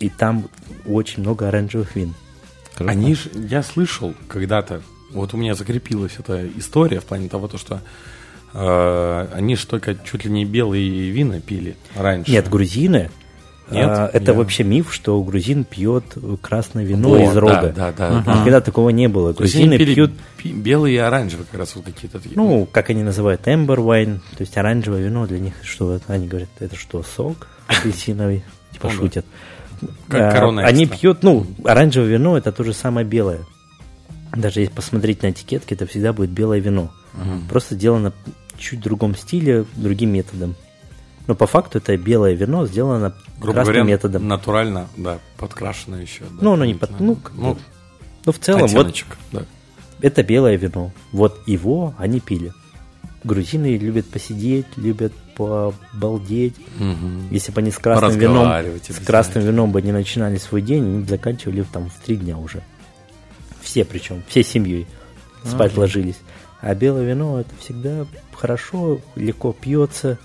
И там очень много оранжевых вин. Круто. Они же, я слышал когда-то, вот у меня закрепилась эта история в плане того, то, что э, они же только чуть ли не белые вина пили раньше. Нет, грузины. Нет? а, это Я- вообще миф, что грузин пьет красное вино Вот, из рога. Да, да, да. Никогда такого не было. Грузины пили пьют, белые и оранжевые как раз вот какие-то такие. ну, как они называют, эмбер wine, то есть оранжевое вино для них, что они говорят, это что, сок апельсиновый, [LAUGHS] типа шутят. Как А, корона Они пьют, ну, оранжевое вино это то же самое белое. Даже если посмотреть на этикетки, это всегда будет белое вино. Просто сделано чуть в другом стиле, другим методом. Но по факту это белое вино сделано грубо красным говоря, методом. натурально, да, подкрашено еще. да, Ну, оно не под- ну, ну, Но в целом, вот оттеночек, да. это белое вино. Вот его они пили. Грузины любят посидеть, любят побалдеть. Мгм. Если бы они с красным вином, с красным вином бы не начинали свой день, они бы заканчивали там в три дня уже. Все причем, всей семьей спать ложились. А белое вино это всегда хорошо, легко пьется,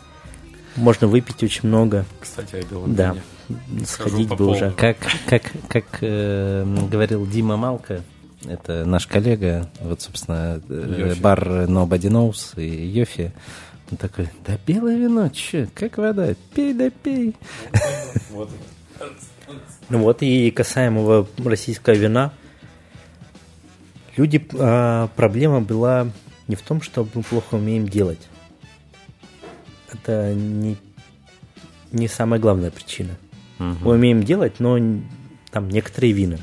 можно выпить очень много. Кстати, о белом Да, вине. сходить бы уже. Как, как, как э, говорил Дима Малка, это наш коллега, вот, собственно, э, Йофи. бар Nobody Knows и Йофи, он такой, да белое вино, че, как вода, пей да пей. Вот. Ну вот и касаемого российского вина, люди, а, проблема была не в том, что мы плохо умеем делать. Это не, не самая главная причина. Мы умеем делать, но там некоторые вина.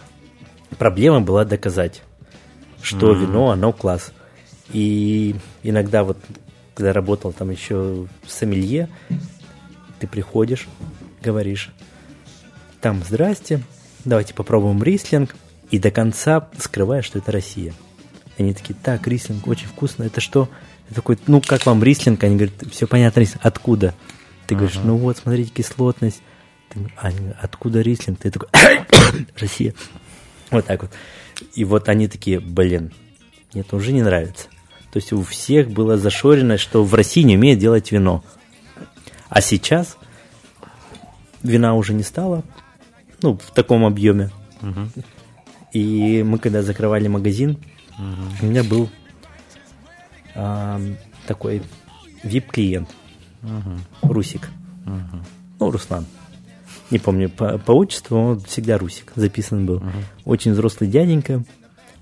Проблема была доказать, что вино, оно класс. И иногда вот, когда работал там еще в сомелье, ты приходишь, говоришь, там, здрасте, давайте попробуем рислинг, и до конца скрываешь, что это Россия. Они такие, так, рислинг очень вкусно, это что? Я такой, ну, как вам рислинг? Они говорят, все понятно, рислинг. Откуда? Ты говоришь, ну вот, смотрите, кислотность. Ты «А, они говорят, откуда рислинг? Ты такой, [COUGHS] Россия. Вот так вот. И вот они такие, блин, нет, уже не нравится. То есть у всех было зашорено, что в России не умеют делать вино. А сейчас вина уже не стало, ну, в таком объеме. И мы, когда закрывали магазин, у меня был такой VIP-клиент, Русик. Ну, Руслан. Не помню по, по отчеству, он всегда Русик записан был. Очень взрослый дяденька.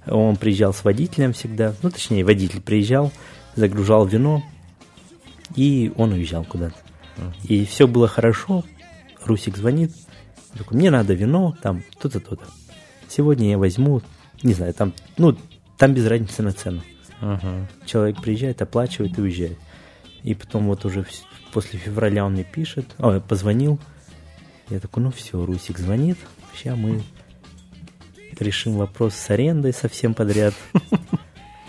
Он приезжал с водителем всегда. Ну, точнее, водитель приезжал, загружал вино, и он уезжал куда-то. И все было хорошо. Русик звонит. Такой, мне надо вино, там, то-то, то-то. Сегодня я возьму, не знаю, там, ну, там без разницы на цену. Человек приезжает, оплачивает и уезжает. И потом вот уже после февраля он мне пишет, о, позвонил. Я такой, ну все, Русик звонит, сейчас мы решим вопрос с арендой совсем подряд.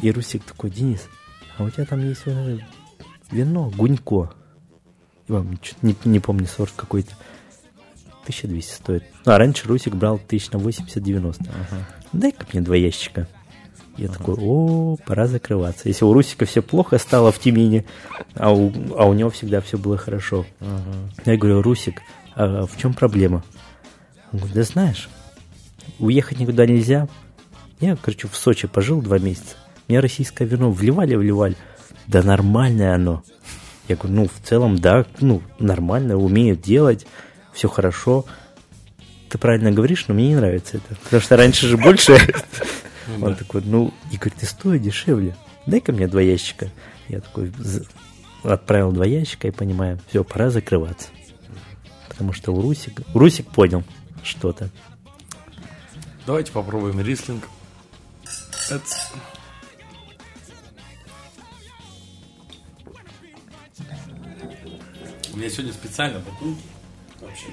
И Русик такой, Денис, а у тебя там есть э, вино, гунько. Не, не помню сорт какой-то. 1200 стоит. А раньше Русик брал тысяч на 80-90. Ага. Дай-ка мне два ящика. Я такой, о, пора закрываться. Если у Русика все плохо стало в Тюмени, а у, а у него всегда все было хорошо. Я говорю, Русик, а в чем проблема? Он говорит, да знаешь, уехать никуда нельзя. Я, короче, в Сочи пожил два месяца. Мне российское вино вливали, вливали. Да нормальное оно. Я говорю, ну, в целом, да, ну, нормально, умеют делать, все хорошо. Ты правильно говоришь, но мне не нравится это. Потому что раньше же больше. Он такой, ну, и говорит, ты стоит дешевле. Дай-ка мне два ящика. Я такой отправил два ящика и понимаю, все, пора закрываться. Потому что у Русик, Русик понял что-то. Давайте попробуем рислинг. Это... У меня сегодня специально бутылки вообще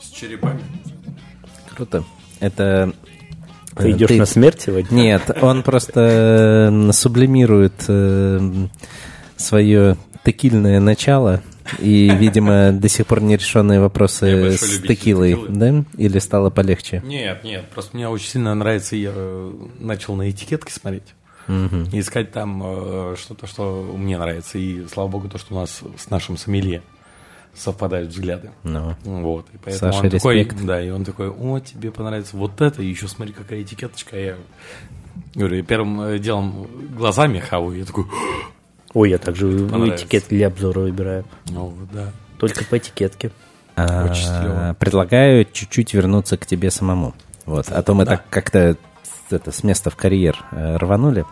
с черепами. Круто. Это ты идешь ты... на смерть сегодня? Нет, он просто э, сублимирует э, свое текильное начало и, видимо, до сих пор нерешенные вопросы с текилой, да? Или стало полегче? Нет, нет, просто мне очень сильно нравится, я э, начал на этикетки смотреть. Угу. И искать там э, что-то, что мне нравится. И слава богу, то, что у нас с нашим сомелье совпадают взгляды. Ну. Вот. И поэтому Саша, он респект. такой, да, и он такой, о, тебе понравится вот это, и еще смотри, какая этикеточка. Я говорю, первым э, делом глазами хаваю, я такой, Ой, я также этикетки для обзора выбираю. Ну, да. Только по этикетке. А, предлагаю чуть-чуть вернуться к тебе самому. Вот, а то мы да. так как-то это, с места в карьер э, рванули.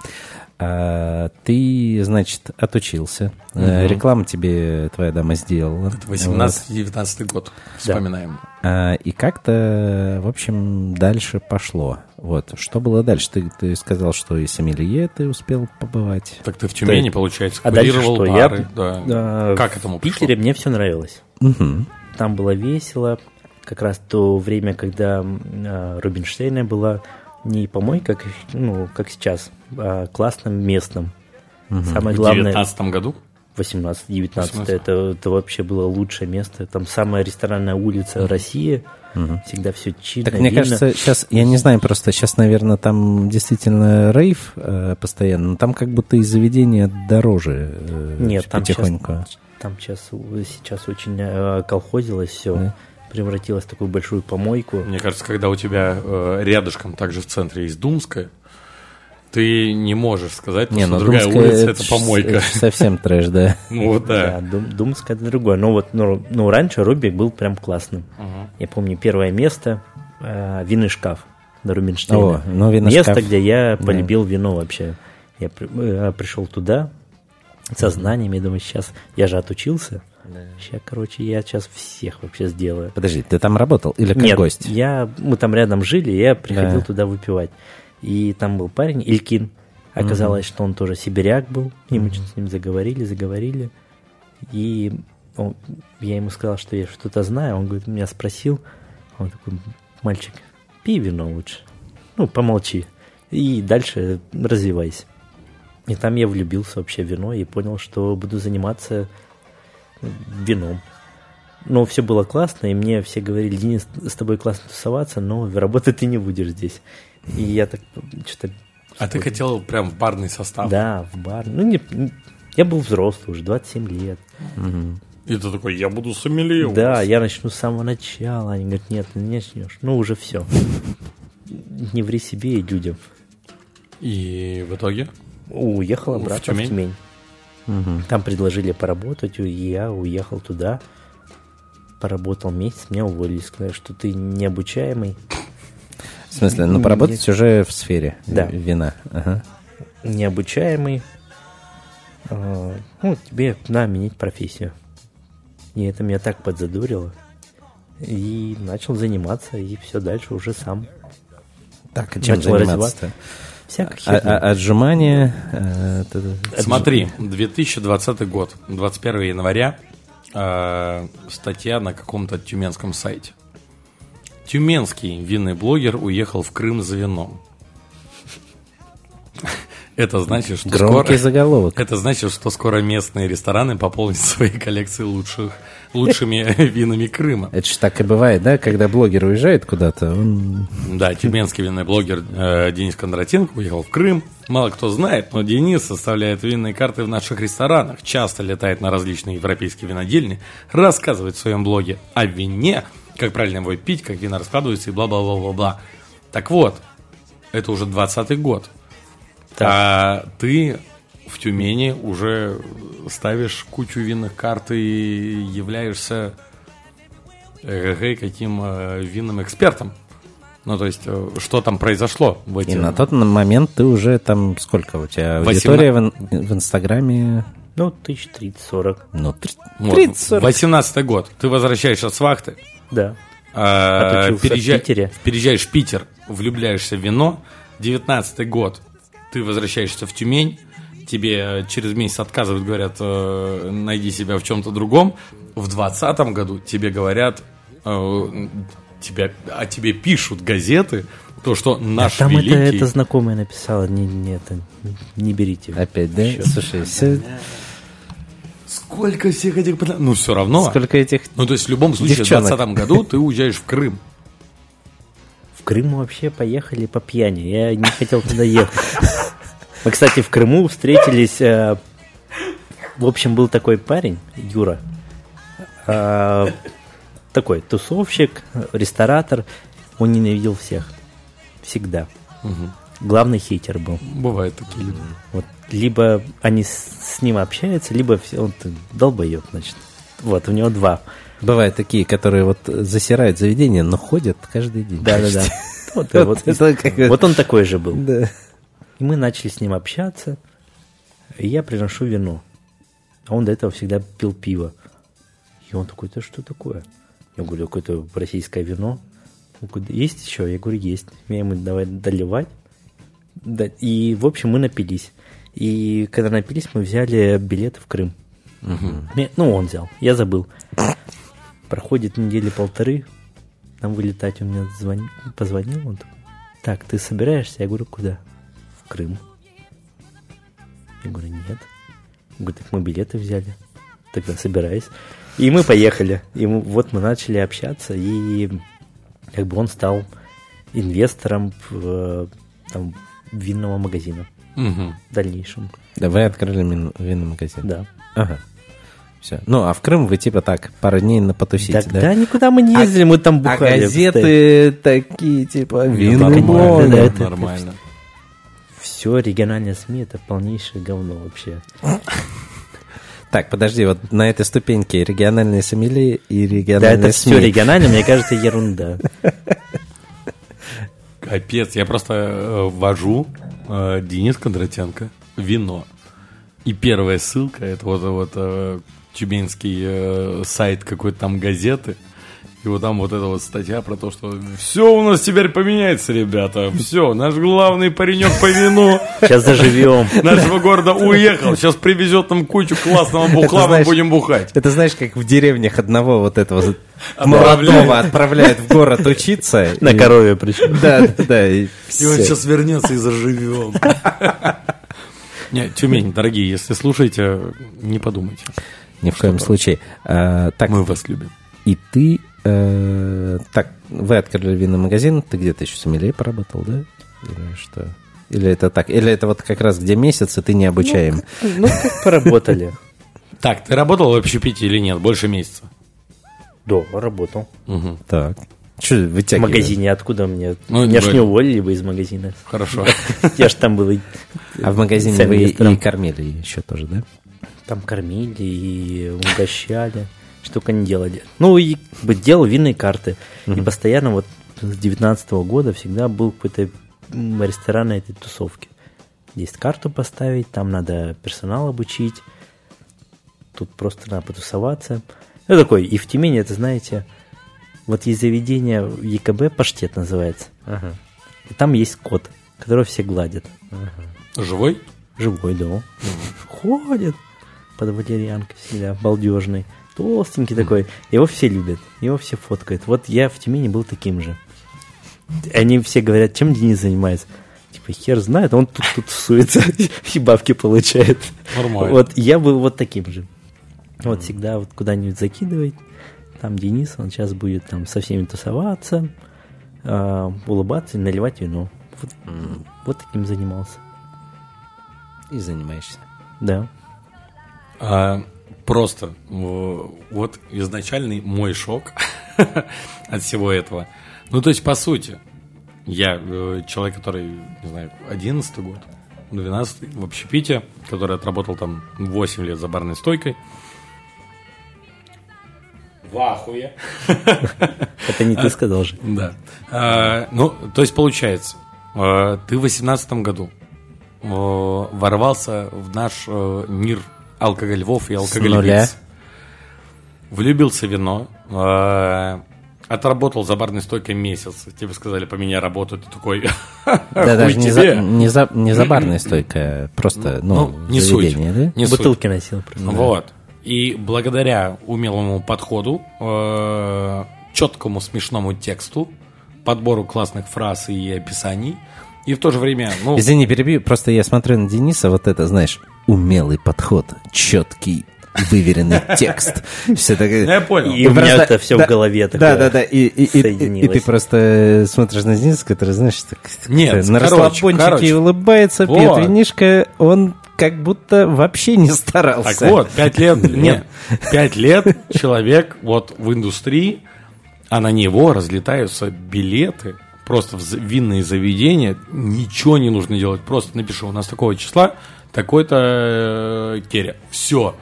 А, ты, значит, отучился. Угу. Рекламу тебе твоя дама сделала. Это 18-19 вот. год, вспоминаем. Да. И как-то, в общем, дальше пошло. Вот. Что было дальше? Ты, ты сказал, что и сомелье ты успел побывать. Так ты в Тюмени, ты... получается, а дальше что? пары. Я... Да. Да. Как этому пришло? В Питере мне все нравилось. Угу. Там было весело. Как раз то время, когда э, Рубинштейна была не помойка, как, ну, как сейчас, а классным местным. Угу. Самое главное... В 19 году? 18-19. Это, это вообще было лучшее место. Там самая ресторанная улица угу. России. Угу. Всегда все чинно. Так мне видно. кажется, сейчас, я не знаю, просто сейчас, наверное, там действительно рейв э, постоянно, но там как будто и заведение дороже э, Нет, там потихоньку. Сейчас, там сейчас, сейчас очень э, колхозилось все. Да превратилась в такую большую помойку. Мне кажется, когда у тебя э, рядышком также в центре есть Думская, ты не можешь сказать, не, что ну, другая Думская улица это, это помойка. Это совсем трэш, да. [LAUGHS] Ну да. Да, Думская это другое. Но вот, ну, ну раньше Рубик был прям классным. Я помню первое место э, винный шкаф на Рубинштейна. О, ну, винный Место, где я полюбил вино вообще. Я э, пришел туда со знаниями, думаю, сейчас я же отучился. Да. Сейчас, короче, я сейчас всех вообще сделаю. Подожди, ты там работал или как Нет, гость? Я, мы там рядом жили, я приходил да. туда выпивать. И там был парень, Илькин. Оказалось, угу. что он тоже сибиряк был. И мы угу. с ним заговорили, заговорили. И он, я ему сказал, что я что-то знаю. Он говорит, меня спросил. Он такой, мальчик, пей вино лучше. Ну, помолчи. И дальше развивайся. И там я влюбился вообще в вино и понял, что буду заниматься вином. Но все было классно, и мне все говорили, Денис, с тобой классно тусоваться, но работать ты не будешь здесь. И я так что-то... А ты хотел прям в барный состав? Да, в бар. Ну, не, я был взрослый уже, 27 лет. Угу. И ты такой, я буду сомелье Да, я начну с самого начала. Они говорят, нет, ты не начнешь. Ну, уже все. Не ври себе и людям. И в итоге? Уехал обратно в Тюмень. В Тюмень. Угу. Там предложили поработать, и я уехал туда. Поработал месяц, меня уволили, сказали, что ты необучаемый. В смысле, ну поработать Нет. уже в сфере да. вина. Ага. Необучаемый. А, ну, тебе надо менять профессию. И это меня так подзадурило. И начал заниматься, и все дальше уже сам. Так, а чем начал заниматься-то? Всякая а, а, отжимание. Э, Смотри, 2020 год, 21 января, э, статья на каком-то тюменском сайте. Тюменский винный блогер уехал в Крым за вином. [LAUGHS] Это значит, что Громкий скоро... заголовок. [LAUGHS] Это значит, что скоро местные рестораны пополнят [LAUGHS] свои коллекции лучших, лучшими [LAUGHS] винами Крыма. Это же так и бывает, да, когда блогер уезжает куда-то, он... Да, тюменский винный блогер э, Денис Кондратенко уехал в Крым. Мало кто знает, но Денис составляет винные карты в наших ресторанах, часто летает на различные европейские винодельни, рассказывает в своем блоге о вине, как правильно его пить, как вина раскладывается и бла-бла-бла-бла-бла. Так вот, это уже 20-й год. А ты в Тюмени уже ставишь кучу винных карт и являешься каким э, винным экспертом. Ну, то есть, э, что там произошло в эти... И на тот момент ты уже там, сколько у тебя аудитория в, ин- в Инстаграме? Ну, тысяч тридцать, сорок. Ну, три- Вот, 30-40. 18 год. Ты возвращаешься с вахты, Да. а, Отучился в переезжай- Питере. переезжаешь в Питер, влюбляешься в вино. 19 год. Ты возвращаешься в Тюмень. Тебе э, через месяц отказывают, говорят, э, найди себя в чем-то другом. В 20 году тебе говорят, э, тебя, о тебе пишут газеты, то, что наш А там это, великий... это знакомая написала, не, не, это, не берите. Опять, да? Слушай, все- Сколько всех этих... Ну, все равно. сколько этих... Ну, то есть, в любом случае, Девчонок. в 20 году ты уезжаешь в Крым. В Крым мы вообще поехали по пьяни. Я не хотел туда ехать. Мы, кстати, в Крыму встретились. э, В общем, был такой парень, Юра. э, Такой тусовщик, ресторатор. Он ненавидел всех. Всегда. Главный хейтер был. Бывают такие люди. Вот, либо они с, с ним общаются, либо все, он долбоет, значит. Вот, у него два. Бывают такие, которые вот засирают заведение, но ходят каждый день. Да-да-да. Вот, [LAUGHS] вот он такой же был. Да. И мы начали с ним общаться, и я приношу вино. А он до этого всегда пил пиво. И он такой, это что такое? Я говорю, какое-то российское вино. Он говорит, есть еще? Я говорю, есть. Я ему давай доливать. Да, и, в общем, мы напились. И когда напились, мы взяли билеты в Крым. Не, Ну, он взял, я забыл. Проходит недели полторы, нам вылетать, он мне позвонил, он такой, так, ты собираешься? Я говорю, куда? В Крым. Я говорю, нет. Он говорит, так мы билеты взяли. Тогда собираюсь. И мы поехали. И вот мы начали общаться, и как бы он стал инвестором э, там, винного магазина Мгм. в дальнейшем. Да, вы открыли винный магазин. Да. Ага. Все. Ну, а в Крым вы типа так, пару дней на потусить, Да, да? да, никуда мы не ездили, мы там А бухали. газеты такие, типа, винный нормально, блог. да, это- Нормально. Все, региональные СМИ это полнейшее говно вообще. [LAUGHS] Так, подожди, вот на этой ступеньке региональные сомели и Да, региональные это СМИ. все регионально, мне кажется, [LAUGHS] ерунда. Капец, я просто э, ввожу э, Денис Кондратенко вино. И первая ссылка это вот, вот э, тюменский э, сайт какой-то там газеты. И вот там вот эта вот статья про то, что все у нас теперь поменяется, ребята. Все, наш главный паренек по вину Сейчас заживем. нашего города уехал. Сейчас привезет нам кучу классного бухла, мы будем бухать. Это знаешь, как в деревнях одного вот этого молодого отправляют в город учиться. На корове причем. Да, да, да. и он сейчас вернется и заживем. [LAUGHS] Не, Тюмень, дорогие, если слушаете, не подумайте. Ни в коем случае. А, Так, Мы вас любим. и ты... э, Так, вы открыли винный магазин, ты где-то еще сомелье поработал, да? Или что? Или это так? Или это вот как раз где месяц, и ты не обучаем? Ну, как [LAUGHS] поработали. Так, ты работал в общепите или нет? Больше месяца. Да, работал. Так. Что В вытягиваешь? магазине откуда мне? Ну, Меня ж не уволили бы из магазина. Хорошо. [LAUGHS] Я ж там был. и- А в магазине вы и кормили еще тоже, да? Там кормили и угощали. Только не делали. Ну, и как бы делал винные карты. И постоянно вот с 19 года всегда был какой-то ресторан на этой тусовке. Есть карту поставить, там надо персонал обучить. Тут просто надо потусоваться. Ну, такой, и в Тюмени, это знаете, вот есть заведение в ЕКБ, паштет называется. И там есть кот, которого все гладят. Живой? Живой, да. Ходит под валерьянкой всегда, балдежный. Толстенький такой. Его все любят, его все фоткают. Вот я в Тюмени был таким же. Они все говорят, чем Денис занимается. Типа, хер знает, он тут тут суется [LAUGHS] и бабки получает. Нормально. Вот я был вот таким же. Вот всегда вот куда-нибудь закидывает. Там Денис, он сейчас будет там со всеми тусоваться, а, улыбаться и наливать вино. Вот, вот таким занимался. И занимаешься. Да. А, просто э, вот изначальный мой шок [LAUGHS] от всего этого. Ну, то есть, по сути, я э, человек, который, не знаю, 11 год, 12 в общепите, который отработал там 8 лет за барной стойкой. В ахуе. [LAUGHS] Это не ты сказал же. Да. А, ну, то есть, получается, э, ты в 18 году ворвался в наш э, мир алкоголевов и нуля. алкоголевиц. Влюбился в вино. э, Отработал за барной стойкой месяц. Тебе сказали, поменяй работу. Ты такой, Да, [LAUGHS] «Хуй даже не за, тебе». не, за, не за барной стойкой, а просто, ну, Ну, не суть. заведение, да? Не суть. Бутылки носил просто. Вот. И благодаря умелому подходу, э, четкому смешному тексту, подбору классных фраз и описаний, и в то же время, ну, Извини, перебью, просто я смотрю на Дениса, вот это, знаешь, умелый подход, четкий, выверенный [LAUGHS] текст. Все ну, такое... я понял. И у меня это все в голове Да, такое да, да. И, и, и, и, и соединилось. ты просто смотришь на Дениса, который, знаешь, так, Нет, на короче, расслабончике короче. улыбается, пьет Вот. винишко, он как будто вообще не старался. Так вот, пять лет, нет, пять лет человек вот в индустрии, а на него разлетаются билеты, просто в винные заведения, ничего не нужно делать, просто напиши, у нас такого числа, такой-то э, керя. Все.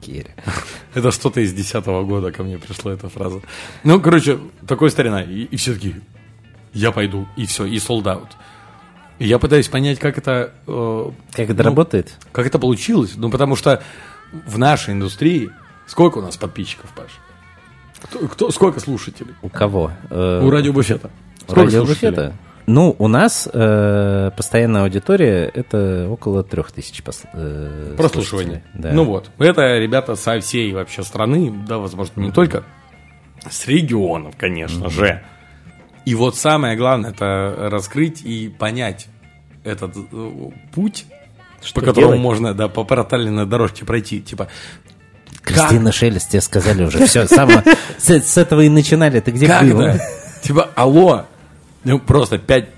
Киря. [LAUGHS] Это что-то из десятого года ко мне пришла эта фраза. Ну, короче, такой старина. И, и все таки я пойду, и все, и sold out. И я пытаюсь понять, как это... э, Как это ну, работает? Как это получилось? Ну, потому что в нашей индустрии сколько у нас подписчиков, Паш? Кто, кто- сколько слушателей? У кого? Э, У радиобуфета. Сколько радиобуфета? слушателей? Ну, у нас э, постоянная аудитория это около трех тысяч пос- э, Прослушивание. слушателей. Да. Ну вот. Это ребята со всей вообще страны, да, возможно, не только. С регионов, конечно же. И вот самое главное, это раскрыть и понять этот э, путь, Что по которому делать? можно, да, по проталенной дорожке пройти. Типа, Кристина Шелест, тебе сказали уже. Все, с, этого и начинали. Ты где как был? Типа, алло, ну просто пять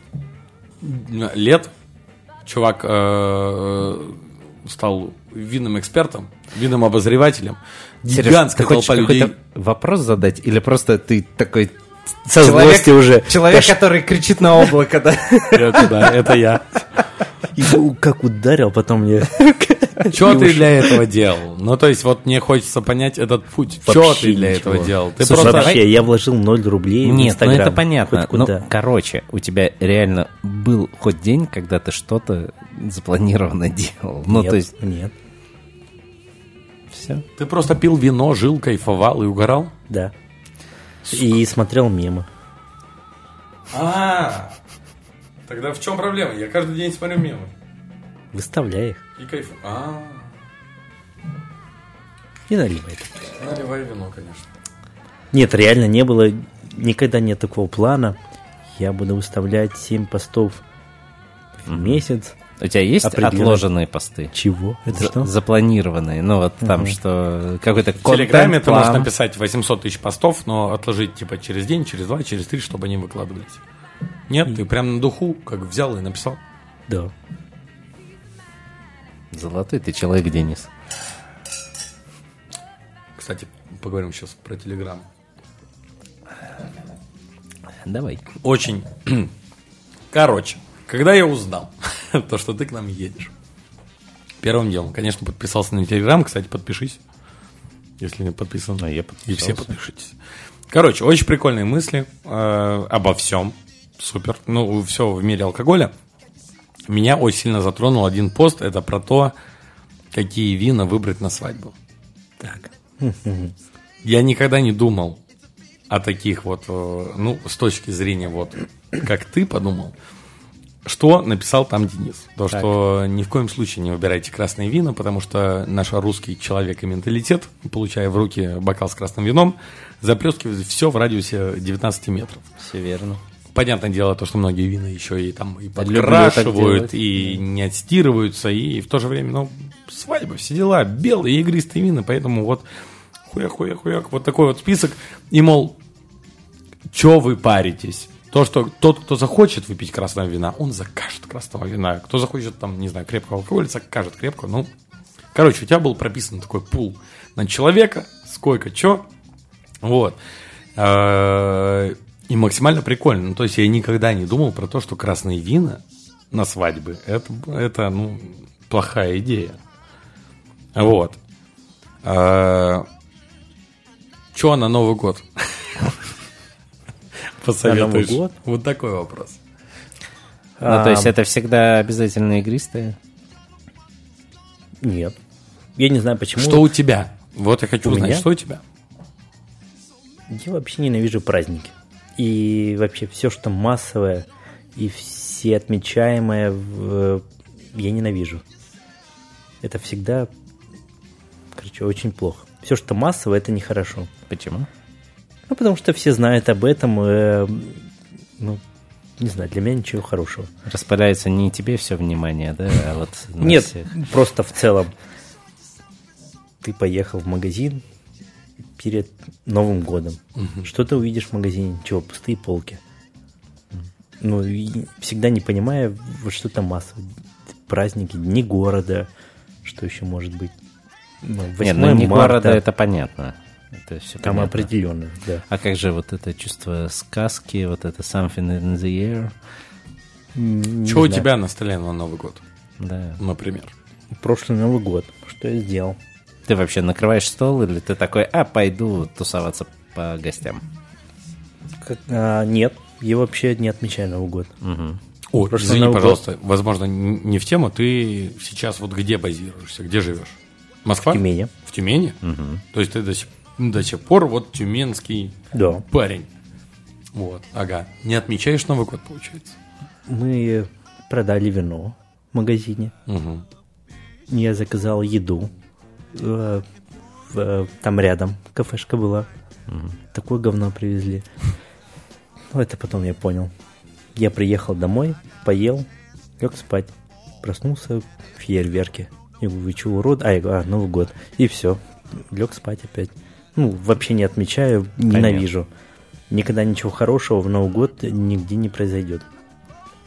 лет чувак э, стал винным экспертом, винным обозревателем, Сереж, гигантская ты хочешь толпа людей. какой-то вопрос задать? Или просто ты такой Со злости уже. Человек, который кричит на облако, да? Это да, это я. И как ударил потом мне. Что ты для этого делал? Ну, то есть, вот мне хочется понять этот путь. Что ты для ничего. этого делал? Ты Слушай, просто... Вообще, я вложил 0 рублей в Нет, ну это понятно. Хоть Ну, короче, у тебя реально был хоть день, когда ты что-то запланированно делал. Ну, Нет, то есть, Нет, все. Ты просто пил вино, жил, кайфовал и угорал? да. И смотрел мемы. А, тогда в чем проблема? Я каждый день смотрю мемы. Выставляй их. И кайфую. А, И наливай. наливай вино, конечно. Нет, реально не было, никогда нет такого плана. Я буду выставлять 7 постов в месяц. У тебя есть отложенные посты? Чего? Это За- что? Запланированные. Ну, вот там, что какой-то В Телеграме ты можешь написать 800 тысяч постов, но отложить типа через день, через два, через три, чтобы они выкладывались. Нет, ты прям на духу как взял и написал. Да. Золотой ты человек, Денис. Кстати, поговорим сейчас про Телеграм. Давай. Очень. [CLEARS THROAT] Короче, когда я узнал, [LAUGHS] то, что ты к нам едешь, первым делом, конечно, подписался на Телеграм. Кстати, подпишись, если не подписан. Ну, я И подписался. все подпишитесь. Короче, очень прикольные мысли э, обо всем. Супер. Ну, все в мире алкоголя. Меня очень сильно затронул один пост. Это про то, какие вина выбрать на свадьбу. Так. Я никогда не думал о таких вот, э, ну, с точки зрения вот, как ты подумал, Что написал там Денис? То, что ни в коем случае не выбирайте красные вина, потому что наш русский человек и менталитет, получая в руки бокал с красным вином, заплескивает все в радиусе 19 метров. Все верно. Понятное дело, то, что многие вина еще и там и так подкрашивают, и не отстирываются, и в то же время, ну, свадьба, все дела, белые игристые вина, поэтому вот хуяк-хуяк-хуяк, вот такой вот список, и, мол, Че вы паритесь? То, что тот, кто захочет выпить красного вина, он закажет красного вина. Кто захочет, там, не знаю, крепкого алкоголя, закажет крепкого. Ну, короче, у тебя был прописан такой пул на человека, сколько, чё. Вот. Э, И максимально прикольно. Ну, то есть я никогда не думал про то, что красные вина на свадьбы это, это ну, плохая идея. Вот. Че на Новый год? [LAUGHS] Посоветуешь? Новый год? Вот такой вопрос. Ну, то есть А, это всегда обязательно игристые? Нет. Я не знаю, почему. Что у тебя? Вот я хочу У узнать, меня? что у тебя? Я вообще ненавижу праздники. И вообще все, что массовое и все отмечаемое, в- я ненавижу. Это всегда, короче, очень плохо. Все, что массовое, это нехорошо. Почему? Ну, потому что все знают об этом. э, ну, не знаю, для меня ничего хорошего. Распыляется не тебе все внимание, да, а вот Нет, всех. просто в целом. Ты поехал в магазин перед Новым годом. Что ты увидишь в магазине? Чего, пустые полки. Ну, и всегда не понимая, вот что там массово. Праздники, дни города, что еще может быть. Ну, 8 Нет, ну не марта, города, это понятно. Это все там определенно, да. А как же вот это чувство сказки, вот это something in the air? Что у тебя на столе на Новый год, Да. например? Прошлый Новый год. Что я сделал? Ты вообще накрываешь стол или ты такой, а, пойду тусоваться по гостям? Как- а, нет, я вообще не отмечаю Новый год. Мгм. О, Прошлый извини, Новый пожалуйста, возможно, н- не в тему. Ты сейчас вот где базируешься, где живешь? Москва? В Тюмени. В Тюмени? То есть ты до сих, до сих пор вот тюменский Да. парень. Вот, ага. Не отмечаешь Новый год, получается? Мы продали вино в магазине. Мгм. Я заказал еду. Э, в- э, Там рядом кафешка была. Такое говно привезли. Ну, это потом я понял. Я приехал домой, поел, лег спать. Проснулся, фейерверки. Я говорю, вы чего, урод? А, я говорю, а, Новый год. И все. Лег спать опять. Ну, вообще не отмечаю, ненавижу. Никогда ничего хорошего в Новый год нигде не произойдет.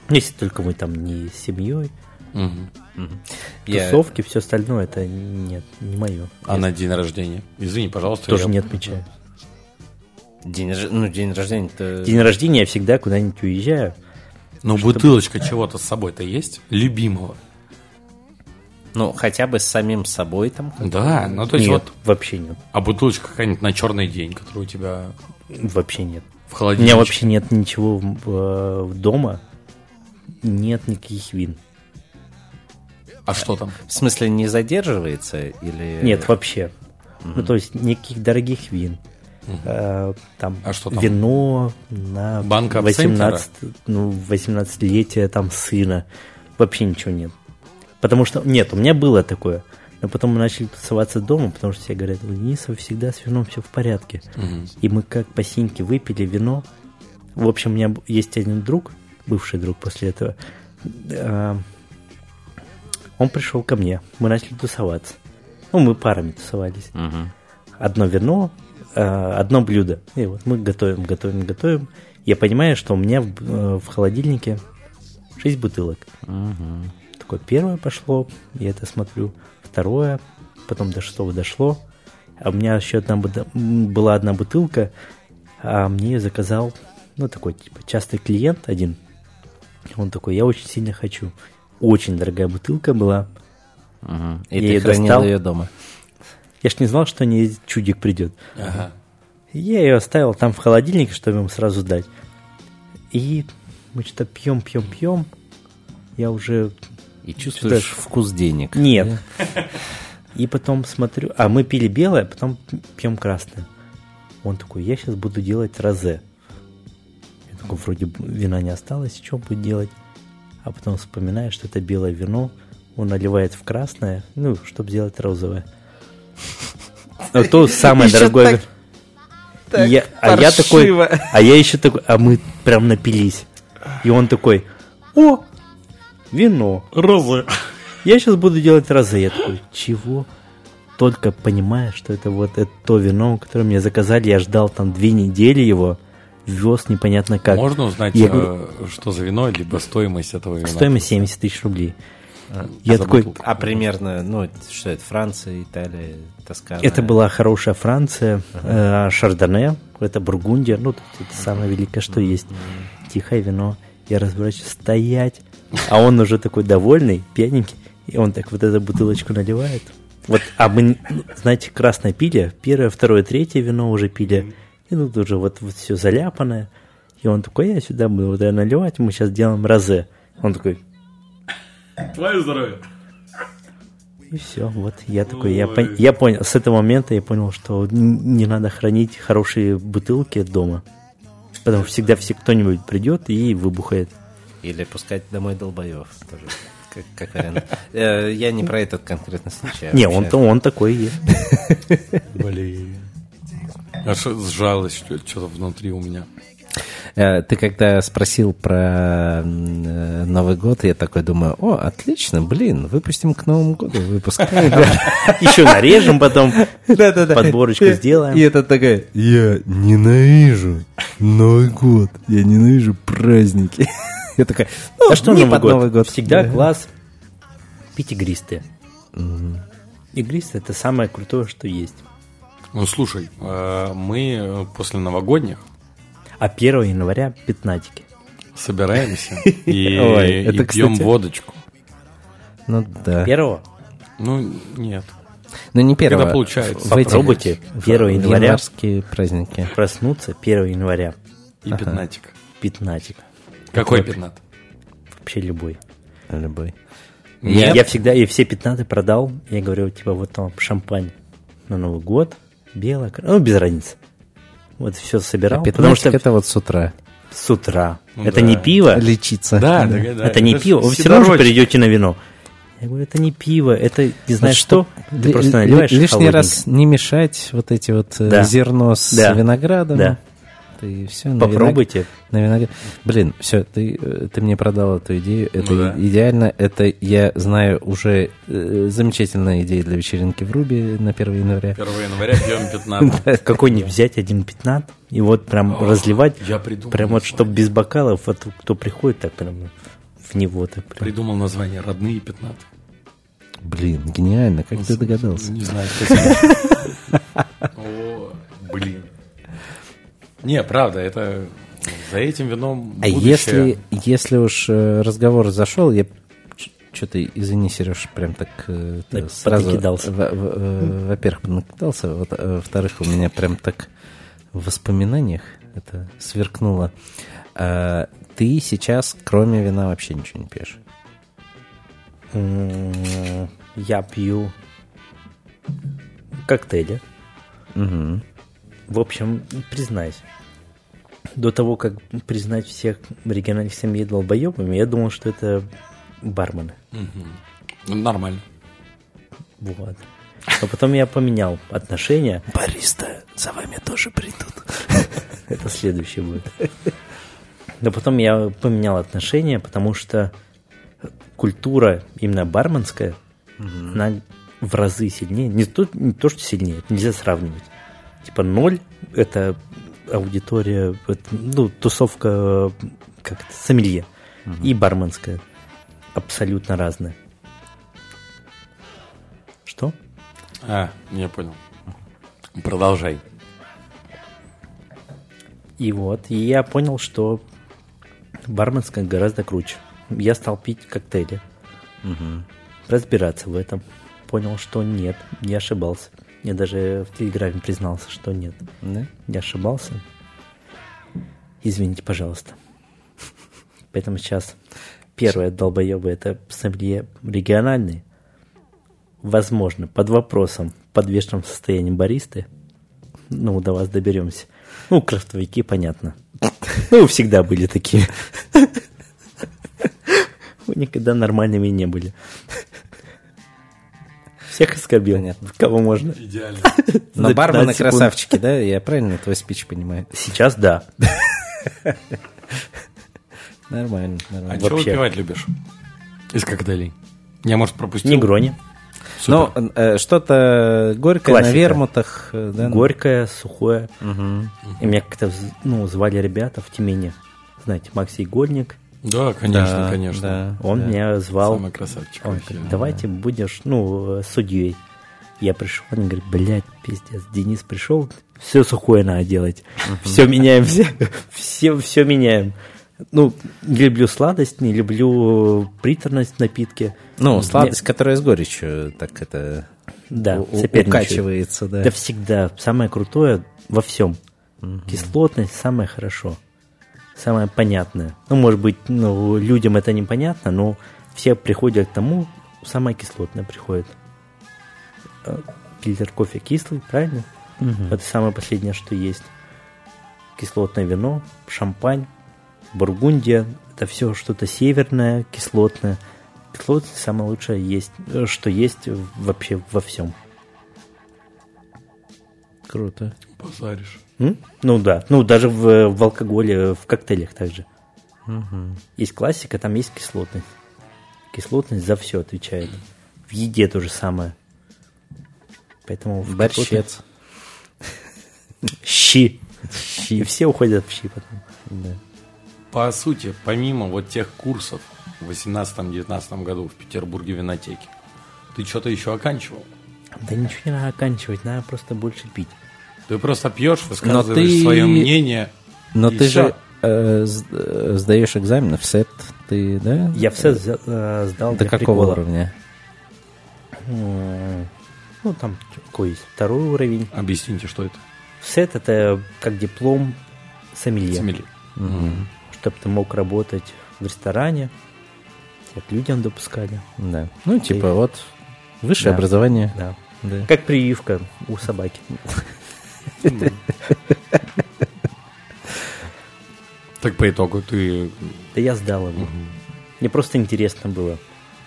Если только мы там не с семьей, Мгм. Я- тусовки, все остальное, это нет, не мое. А на день рождения? Извини, пожалуйста. Тоже я- не отмечаю. День, ну, день рождения-то... День рождения я всегда куда-нибудь уезжаю. Ну, бутылочка чего-то с собой-то есть? Любимого? Ну, хотя бы с самим собой там. Да, ну то есть нет, вот... вообще нет. А бутылочка какая-нибудь на черный день, которая у тебя Вообще нет. в У холодильнике? меня вообще нет ничего э, дома. Нет никаких вин. А что там? В смысле, не задерживается или... Нет, вообще. Ну, то есть никаких дорогих вин. Э, Там, А что там? вино на Банка 18, ну, 18-летие там сына. Вообще ничего нет. Потому что, нет, у меня было такое. Но потом мы начали тусоваться дома, потому что все говорят, у Денисова всегда с вином все в порядке. Мгм. И мы как по синьке выпили вино. В общем, у меня есть один друг, бывший друг после этого. А, Он пришел ко мне, мы начали тусоваться. Ну, мы парами тусовались. Мгм. Одно вино, а, одно блюдо. И вот мы готовим, готовим, готовим. Я понимаю, что у меня в, э, в холодильнике 6 бутылок. Мгм. Такое первое пошло, я это смотрю. Второе, потом до шестого дошло. А у меня еще одна была одна бутылка, а мне ее заказал, ну, такой, типа, частый клиент один. Он такой, я очень сильно хочу. Очень дорогая бутылка была. Мгм. И Я ты её хранил достал. ее дома. Я ж не знал, что не чудик придет. Ага. Я ее оставил там в холодильнике, чтобы ему сразу дать. И мы что-то пьем, пьем, пьем. Я уже... И чувствуешь Что-то- вкус денег. Нет. [LAUGHS] И потом смотрю... А, мы пили белое, потом пьем красное. Он такой, я сейчас буду делать розе. Я такой, вроде бы вина не осталось, что будет делать? а потом вспоминает, что это белое вино, он наливает в красное, ну, чтобы сделать розовое. А то [LAUGHS] самое дорогое. так- так Я- а я такой, а я еще такой, а мы прям напились. И он такой, о, вино. Розы. Я сейчас буду делать розы. Я такой, чего? Только понимая, что это вот это то вино, которое мне заказали, я ждал там две недели его, вез непонятно как. Можно узнать, Я э, что за вино, либо стоимость этого вина? Стоимость 70 тысяч рублей. А Я за такой? А примерно, ну, что это, Франция, Италия, Тоскана? это была хорошая Франция, э, Шардоне, это Бургундия, ну, тут это самое великое, что есть. Тихое вино. Я разворачиваюсь стоять, а он уже такой довольный, пьяненький, и он так вот эту бутылочку наливает. Вот, а мы, ну, знаете, красное пили, первое, второе, третье вино уже пили, и тут уже вот, вот все заляпанное. И он такой, я сюда буду вот наливать, мы сейчас делаем розе. Он такой, Твое здоровье. И все, вот я такой, я, пон- я понял, с этого момента я понял, что не надо хранить хорошие бутылки дома. Потому что всегда все кто-нибудь придет и выбухает. Или пускать домой долбоев тоже, как, как вариант. Э, Я не про этот конкретный случай. Не, он-то он такой есть. Блин. Аж сжалось что- что-то внутри у меня. Э, Ты когда спросил про э, Новый год, я такой думаю, о, отлично, блин, выпустим к Новому году выпуск. [LAUGHS] Еще нарежем потом, подборочку сделаем. И это такая, я ненавижу Новый год, я ненавижу праздники. Я такая, ну, А что не Новый под год? Новый год. Всегда Да. класс пить игристые. Игристые это самое крутое, что есть. Ну, слушай, э, мы после новогодних А 1 января пятнатики. собираемся [LAUGHS] и, Ой, и это, пьем кстати- водочку. Ну да. Первого? Ну, нет. Ну не первого. Когда получается. В эти- Попробуйте 1 в января январские праздники. проснуться 1 января. И пятнатик. Пятнатик. Какой пятнат? Вообще любой. Любой. Я, Нет? я всегда, и все 15 продал. Я говорю, типа, вот там шампань на Новый год, белое, ну, без разницы. Вот все собирал, потому Потому что это вот с утра. с утра. Ну это да. не пиво, Лечиться. Да, да, да. это не ж пиво. Вы все равно же перейдете на вино. Я говорю, это не пиво, это не знаешь чтоб что? Ты ли- просто ли- наливаешь Лишний раз не мешать вот эти вот э, Да. зерно с Да. виноградом. Да. Ты все на Попробуйте. На виноград. Блин, все, ты, э, ты мне продал эту идею. Это Ну да. идеально. Это я знаю уже э, замечательная идея для вечеринки в Руби на 1 января. 1 января пьем пятнат. [LAUGHS] Какой-нибудь взять один пятнат и вот прям разливать. Я придумал. Прям вот, чтобы без бокалов, вот кто приходит, так прям в него так прям. Придумал название «Родные пятнаты». Блин, гениально. Как ты догадался? Не знаю, спасибо. [LAUGHS] Не, правда, это за этим вином А будущее. если, если уж э, разговор зашел, я что-то, извини, Сереж, прям так э, Так сразу... поднакидался. во- во- э, Во-первых, поднакидался, вот, э, во-вторых, у меня прям так в воспоминаниях это сверкнуло. А, ты сейчас, кроме вина, вообще ничего не пьешь? Я пью коктейли. Мгм. В общем, признаюсь, до того, как признать всех региональных семье долбоебами, я думал, что это бармены. Ну, Нормально. Вот. Но потом я поменял отношения. Бариста, за вами тоже придут. [LAUGHS] Это следующее будет. Но потом я поменял отношения, потому что культура именно барменская, она в разы сильнее. Не то, не то, что сильнее, это нельзя сравнивать. Типа ноль – это аудитория, вот, ну, тусовка, как это, сомелье. И барменская. Абсолютно разная. Что? А, я понял. Продолжай. И вот, и я понял, что барменская гораздо круче. Я стал пить коктейли. Разбираться в этом. Понял, что нет, не ошибался. Я даже в Телеграме признался, что нет. Да? Не ошибался. Извините, пожалуйста. Поэтому сейчас первое долбоебы это сомелье региональные. Возможно, под вопросом подвешенном состоянии баристы. Ну, до вас доберемся. Ну, крафтовики, понятно. Ну, всегда были такие. Вы никогда нормальными не были. Всех оскорбил. Понятно. Кого можно. Идеально. Но бармены 15 секунд. красавчики, да? Я правильно твой спич понимаю? Сейчас да. [LAUGHS] Нормально, А нормально. что Вообще. выпивать любишь? Из коктейлей. Я, может, пропустил? Негрони. Ну, э, что-то горькое Классика. на вермутах. э, Да? Горькое, сухое. Мгм. И меня как-то ну, звали ребята в Тюмени. Знаете, Макс Игольник. Да, конечно, Да, конечно. да, Он да. меня звал. Самый красавчик Он вообще. говорит, давайте будешь, ну, судьей. Я пришел, они говорят, блядь, пиздец, Денис пришел, все сухое надо делать. Все меняем, все, все, все меняем. Ну, не люблю сладость, не люблю приторность в напитке. Ну, Мне- сладость, которая с горечью, так это Да, у- укачивается, да. Да всегда. Самое крутое во всем. Кислотность самое хорошо. Самое понятное. Ну, может быть, ну, людям это непонятно, но все приходят к тому, самое кислотное приходит. Э, Фильтр кофе кислый, правильно? Это самое последнее, что есть. Кислотное вино, шампань, бургундия. Это все что-то северное, кислотное. Кислотность самое лучшее есть, э, что есть вообще во всем. Круто. Позаришь. М? Ну да, ну даже в, в алкоголе, в коктейлях также. Есть классика, там есть кислотность. Кислотность за все отвечает. В еде то же самое. Поэтому в Борщец. кислотность- Щи. И все уходят в щи потом. Да. По сути, помимо вот тех курсов в 18-19 году в Петербурге винотеке, ты что-то еще оканчивал? Да ничего не надо оканчивать, надо просто больше пить. Ты просто пьешь, высказываешь ты- свое мнение. Но и ты всё. же э, э, сдаешь экзамен в сет, ты, да? Я все за- э, сдал До какого прикола. уровня? Ну, там какой есть? Второй уровень. Объясните, что это? Сет это как диплом сомелье. Сомелье. Чтобы ты мог работать в ресторане. Тебя к людям допускали. Да. Ну, типа, Ты- вот, высшее Да. образование. Да. Да. Как прививка у собаки. [LAUGHS] Так по итогу ты... Да я сдал его. Мне просто интересно было.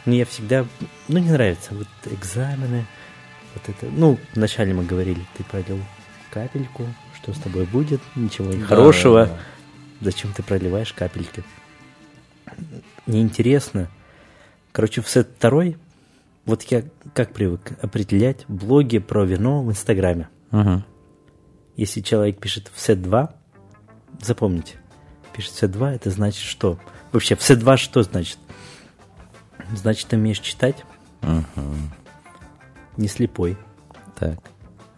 Мне всегда, ну, не нравится вот экзамены, вот это. Ну, вначале мы говорили, ты пролил капельку, что с тобой будет, ничего Да, хорошего. да, да. Зачем ты проливаешь капельки? Неинтересно. Короче, в сет второй, вот я как привык определять блоги про вино в Инстаграме. Мгм. Если человек пишет в сет 2, запомните, пишет в сет 2, это значит что? Вообще, в сет 2 что значит? Значит, ты умеешь читать, Мгм. не слепой, Так.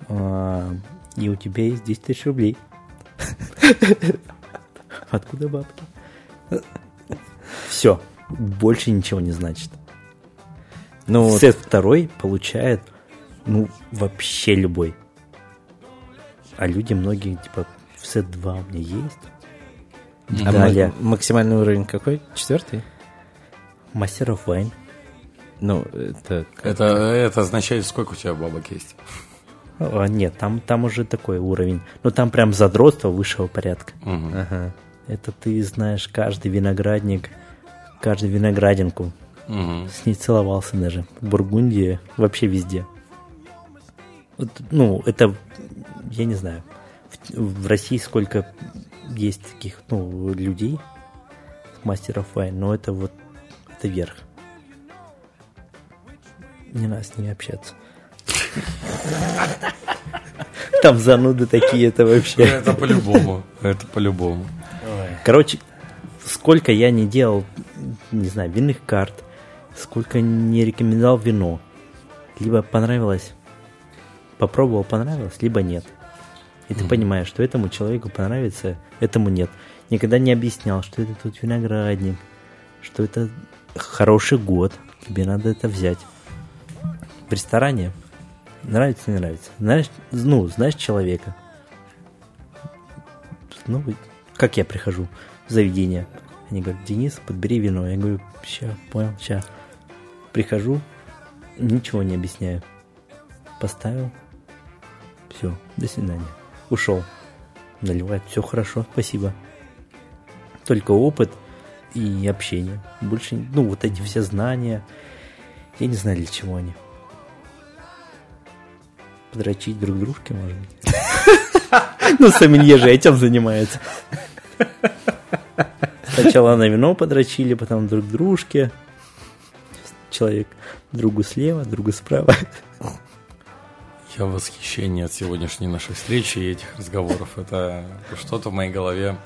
а, и у тебя есть 10 тысяч рублей. [LAUGHS] Откуда бабки? Все, больше ничего не значит. Ну, Сет второй получает, ну, вообще любой. А люди многие, типа, в сет 2 у меня есть. а Далее. ма- максимальный уровень какой? Четвертый? Мастер оф вайн. Ну, это... Это, это означает, сколько у тебя бабок есть. А, нет, там, там уже такой уровень. Ну, там прям задротство высшего порядка. Мгм. Ага. Это ты знаешь каждый виноградник, каждую виноградинку. Мгм. С ней целовался даже. В Бургундии, вообще везде. Вот, ну, это, я не знаю, в, в России сколько есть таких, ну, людей, мастеров вайн, но это вот, это верх. Не надо с ними общаться. Там зануды такие, это вообще. Это по-любому. Это по-любому. Короче, сколько я не делал, не знаю, винных карт, сколько не рекомендовал вино, либо понравилось, попробовал, понравилось, либо нет. И ты понимаешь, что этому человеку понравится, этому нет. Никогда не объяснял, что это тут виноградник, что это хороший год, тебе надо это взять. В ресторане нравится, не нравится. Знаешь, ну, знаешь человека. Ну, как я прихожу в заведение. Они говорят, Денис, подбери вино. Я говорю, ща, понял, ща. Прихожу, ничего не объясняю. Поставил. Все, до свидания. Ушел. Наливает, все хорошо, спасибо. Только опыт и общение. Больше, ну, вот эти все знания. Я не знаю, для чего они. Подрочить друг дружке, может быть. [LAUGHS] Ну, сомелье же этим занимается. Сначала на вино подрочили, потом друг дружке. Человек другу слева, другу справа. Я в восхищении от сегодняшней нашей встречи и этих разговоров. Это что-то в моей голове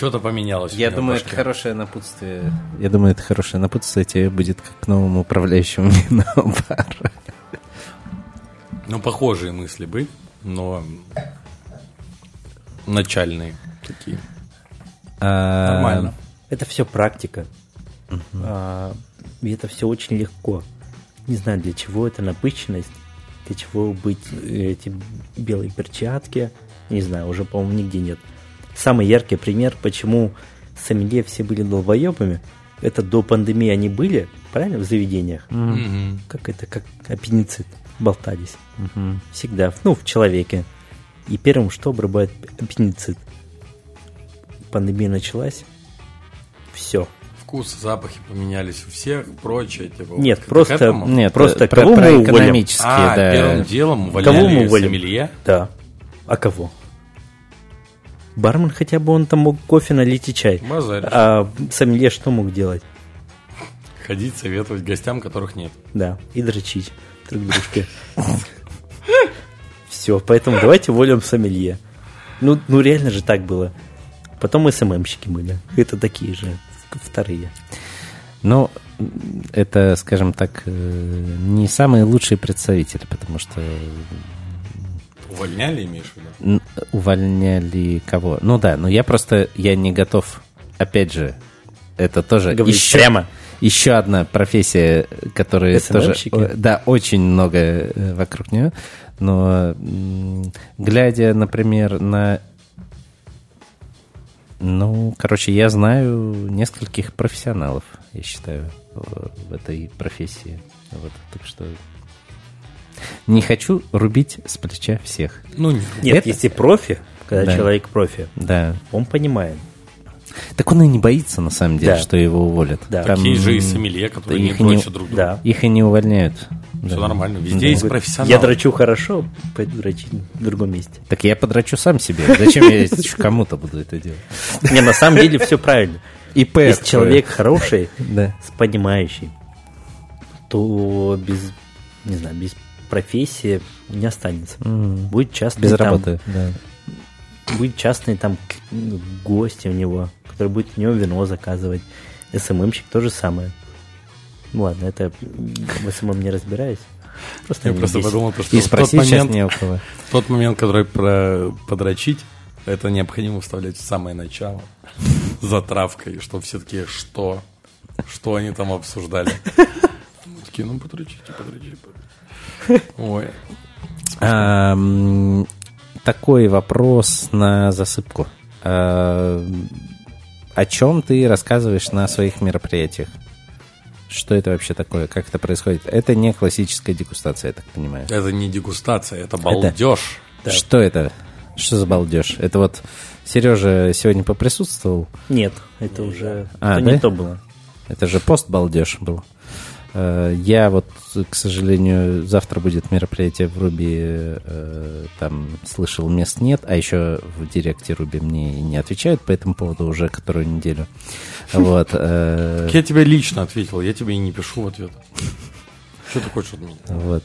Что-то поменялось. Я думаю, это хорошее напутствие. Я думаю, это хорошее напутствие тебе будет как новому управляющему [LAUGHS] винного бара. Ну, похожие мысли были, но начальные такие. А... Нормально. Это все практика. Угу. А, и это все очень легко. Не знаю, для чего это напыщенность, для чего быть э, эти белые перчатки. Не знаю, уже, по-моему, нигде нет самый яркий пример, почему сомелье все были долбоебами, это до пандемии они были, правильно, в заведениях? Mm-hmm. Как это, как аппендицит, болтались. Mm-hmm. Всегда, ну, в человеке. И первым, что обрабатывает аппендицит? Пандемия началась, все. Вкус, запахи поменялись у всех, прочее. Типа, нет, вот просто, нет, просто про, кого про мы экономические, а, да. первым делом увольняли кого мы уволим? сомелье? Да. А кого? Бармен хотя бы он там мог кофе налить и чай. Базаришь. А сомелье что мог делать? Ходить, советовать гостям, которых нет. Да, и дрочить друг дружке. Все, поэтому давайте волим сомелье. Ну, ну реально же так было. Потом СММщики были. Это такие же, вторые. Ну, это, скажем так, э, не самые лучшие представители, потому что Увольняли, имеешь в виду? Увольняли кого? Ну да, но я просто, я не готов, опять же, это тоже Говорить еще, прямо. еще одна профессия, которая тоже, да, очень много э, вокруг нее, но глядя, например, на ну, короче, я знаю нескольких профессионалов, я считаю, в этой профессии. Вот, так что не хочу рубить с плеча всех. Ну, нет, Это... если профи, когда да. человек профи, да. он понимает. Так он и не боится, на самом деле, да. что его уволят. Да. Там, Такие же и сомелье, которые не дрочат друг друга. Да. Их и не увольняют. Все да. нормально, везде да. есть профессионал. Я дрочу хорошо, пойду дрочить в другом месте. Так я подрочу сам себе. Зачем я [LAUGHS] кому-то буду это делать? [LAUGHS] Не, на самом деле все правильно. ИП. Если человек хороший, [LAUGHS] с понимающий, то без, не знаю, без профессии не останется. Будет частный Без работы, да. Будет частный там гости у него, который будет у него вино заказывать. SMM щик то же самое. Ну ладно, это в SMM не разбираюсь. Просто Я просто подумал, что и тот момент, не у кого. тот момент, который про подрочить, это необходимо вставлять в самое начало. [LAUGHS] Затравкой, что все таки что? Что они там обсуждали? Мы такие, ну подрочите, подрочите, подрочите. Ой. Такой вопрос на засыпку. О чем ты рассказываешь на своих мероприятиях? Что это вообще такое? Как это происходит? Это не классическая дегустация, я так понимаю. Это не дегустация, это балдеж. Это... Что это? Что за балдеж? Это вот Сережа сегодня поприсутствовал? Нет, это уже а, это да? не то было. Это же пост-балдеж был. Э, я вот, к сожалению, завтра будет мероприятие в Руби, э, там слышал, мест нет, а еще в директе Руби мне не отвечают по этому поводу уже которую неделю. Вот. Э, я тебе лично ответил, я тебе и не пишу ответ. Что ты хочешь от меня? Вот.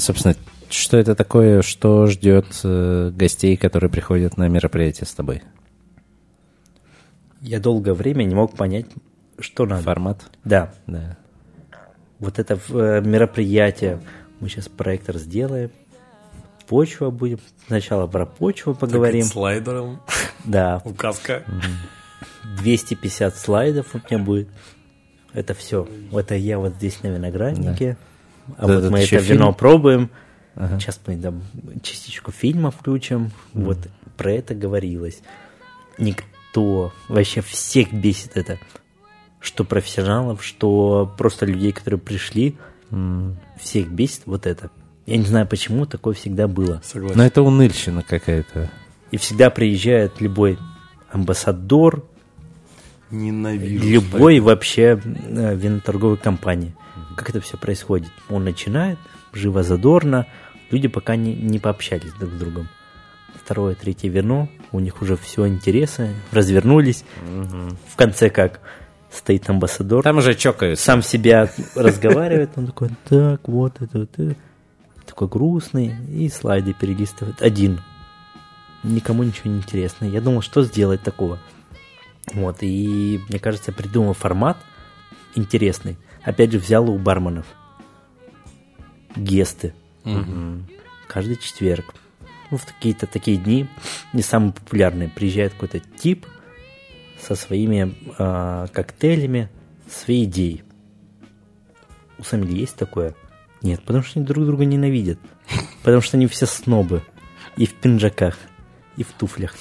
Собственно, что это такое, что ждет гостей, которые приходят на мероприятие с тобой? Я долгое время не мог понять, что надо? Формат? Да. да. Вот это э, мероприятие. Мы сейчас проектор сделаем. Почва будем. Сначала про почву поговорим. Так слайдером. Да. Указка. 250 слайдов у меня будет. Это все. Это я вот здесь на винограднике. Да. А да, вот мы это вино фильм? пробуем. Ага. Сейчас мы там частичку фильма включим. Mm. Вот про это говорилось. Никто, вообще всех бесит это что профессионалов, что просто людей, которые пришли, всех бесит вот это. Я не знаю, почему такое всегда было. Согласен. Но это уныльщина какая-то. И всегда приезжает любой амбассадор, Ненавижу. любой вообще э, виноторговой компании. Как это все происходит? Он начинает, живо задорно, люди пока не, не пообщались друг с другом. Второе, третье вино, у них уже все интересы, развернулись. В конце как стоит амбассадор, Там уже чокаются. сам себя разговаривает, он такой, так, вот это, вот это». такой грустный, и слайды перелистывает. Один. Никому ничего не интересно. Я думал, что сделать такого. Вот, и мне кажется, придумал формат интересный. Опять же, взял у барменов гесты. Каждый четверг. Ну, в какие-то такие дни, не самые популярные, приезжает какой-то тип со своими а, коктейлями, своей идеей. У Самили есть такое? Нет, потому что они друг друга ненавидят. Потому что они все снобы. И в пинджаках, и в туфлях.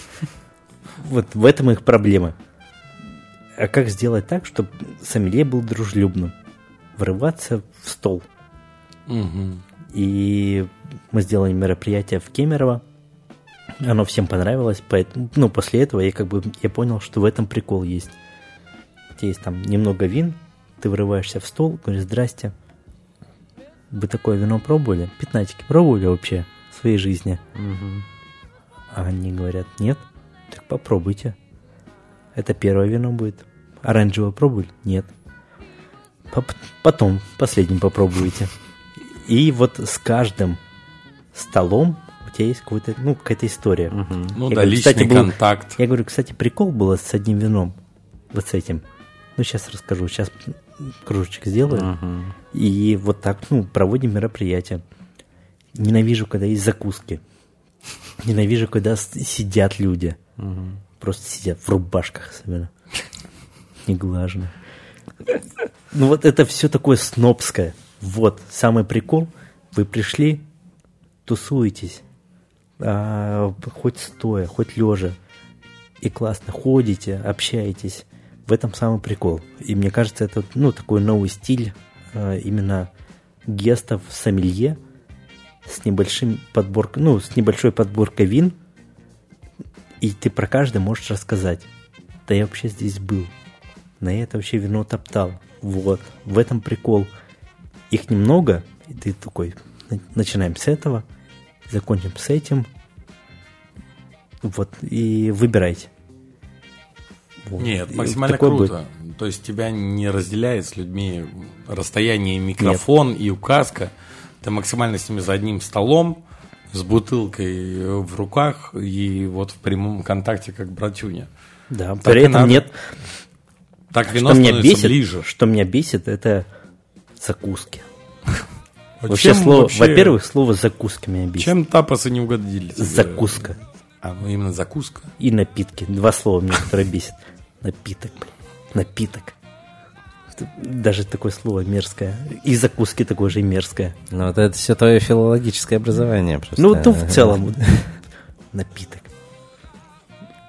Вот в этом их проблема. А как сделать так, чтобы Сомелье был дружелюбным? Врываться в стол. Мгм. И мы сделали мероприятие в Кемерово. Оно всем понравилось. Поэтому, ну, после этого я как бы я понял, что в этом прикол есть. У тебя есть там немного вин, ты врываешься в стол, говоришь, здрасте. Вы такое вино пробовали? Пятнатики пробовали вообще в своей жизни? А они говорят, нет. Так попробуйте. Это первое вино будет. Оранжевое пробовали? Нет. Поп- Потом, последним попробуйте. И вот с каждым столом тебя есть какой-то, ну, какая-то история. Ну Я да, говорю, личный кстати, был- контакт. Я говорю, кстати, прикол было с одним вином. Вот с этим. Ну, сейчас расскажу. Сейчас кружечек сделаю. И вот так, ну, проводим мероприятие. Ненавижу, когда есть закуски. Ненавижу, когда сидят люди. Просто сидят в рубашках особенно. Неглажно. Ну вот это все такое снобское. Вот, самый прикол. Вы пришли, тусуетесь. А, хоть стоя, хоть лежа. И классно ходите, общаетесь. В этом самый прикол. И мне кажется, это ну, такой новый стиль а, именно гестов сомелье с небольшим подборкой, ну, с небольшой подборкой вин, и ты про каждый можешь рассказать. Да я вообще здесь был. На это вообще вино топтал. Вот. В этом прикол. Их немного, и ты такой, «На- начинаем с этого, закончим с этим. Вот. И выбирайте. Вот. Нет, максимально такой будет. круто. То есть тебя не разделяет с людьми расстояние микрофон и указка. Ты максимально с ними за одним столом, с бутылкой в руках и вот в прямом контакте, как братюня. Да, Так при этом надо. нет. Так вино Что меня бесит, ближе. что меня бесит, это закуски. Вот Вообще, чем слово, вообще- во-первых, слово закуска меня бесит. чем тапосы не угодили? тебе? Закуска. А, ну именно закуска. И напитки. Два слова меня, которые бесит. Напиток, блин. Напиток. Даже такое слово мерзкое. И закуски такое же мерзкое. Ну, вот это все твое филологическое образование просто. Ну, то в целом. [LAUGHS] Напиток.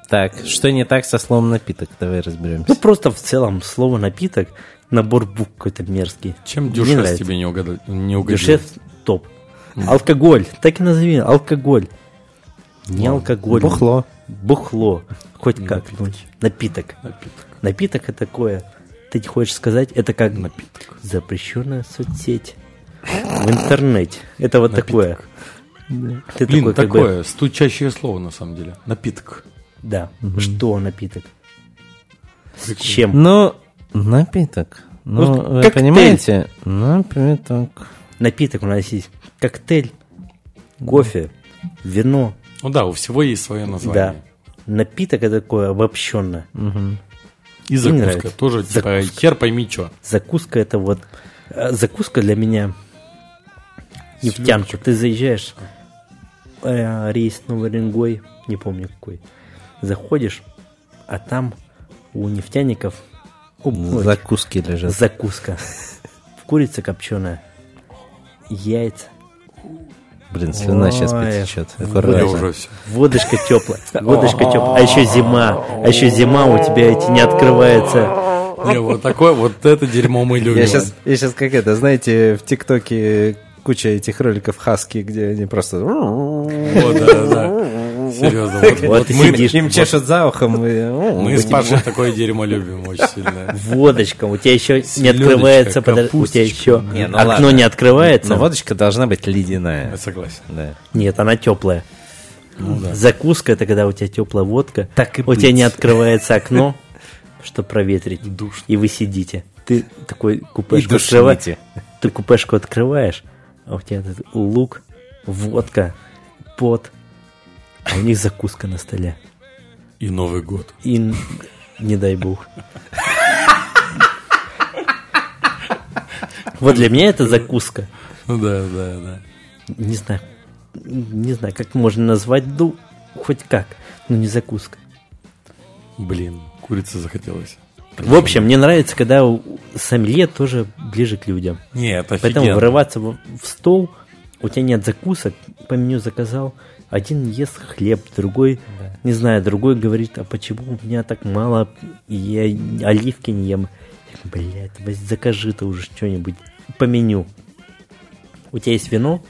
Так, что не так со словом напиток? Давай Ну, разберемся. просто в целом слово напиток, набор букв какой-то мерзкий. Чем Мне дюшес нравится. тебе не, угадал, не угодил? Дешев топ. Алкоголь. Так и назови. Алкоголь. Не алкоголь. Бухло. Бухло. Хоть как. ну, напиток. Напиток. Напиток это такое. Ты хочешь сказать, это как запрещенная соцсеть в интернете. Это вот такое. Да. Ты Блин, такой, как бы, такое стучащее слово на самом деле. Напиток. да. Что напиток? С чем? Ну, напиток. Ну, Вот вы коктейль. понимаете? Напиток. Напиток у нас есть коктейль, кофе, вино. Ну да, у всего есть свое Да. название. Напиток это такое обобщенное. И закуска нравится. тоже, типа, Закуска. хер пойми что. Закуска это вот... э, Закуска для меня нефтянка. Ты заезжаешь, э, рейс Новый Уренгой, не помню какой, заходишь, а там у нефтяников ой, Закуски лежат. закуска. [LAUGHS] Курица копченая, яйца, Блин, слюна сейчас Ой, потечет. Я Аккуратно. водочка теплая, водочка теплая, а еще зима, а еще зима у тебя эти не открывается. Не, вот такое, вот это дерьмо мы любим. Я сейчас, я сейчас как это, знаете, в ТикТоке куча этих роликов хаски, где они просто... Вот, да, да. Серьезно. Вот, Вот мы, сидишь. Им чешут за ухом. и, о, мы с Пашей такое дерьмо любим очень сильно. Водочка, у тебя еще не открывается, у тебя еще Не, ну окно ладно. не открывается. Но водочка должна быть ледяная. Я согласен. Да. Нет, она теплая. Закуска это когда у тебя теплая водка, Так и у тебя быть. не открывается окно, [LAUGHS] чтобы проветрить, Душно. и вы сидите. Ты такой купешку открываешь, ты купешку открываешь, а у тебя этот лук, водка, пот, а у них закуска на столе. И Новый год. И не дай бог. Вот для меня это закуска. Ну да, да, да. Не знаю, не знаю, как можно назвать, ну, хоть как, но не закуска. Блин, курица захотелось. В общем, мне нравится, когда сомелье тоже ближе к людям. Нет, Поэтому офигенно. врываться в, в стол, у тебя нет закусок, по меню заказал, один ест хлеб, другой, не знаю, другой говорит, а почему у меня так мало, и я оливки не ем. Блядь, возь- закажи ты уже что-нибудь по меню. У тебя есть вино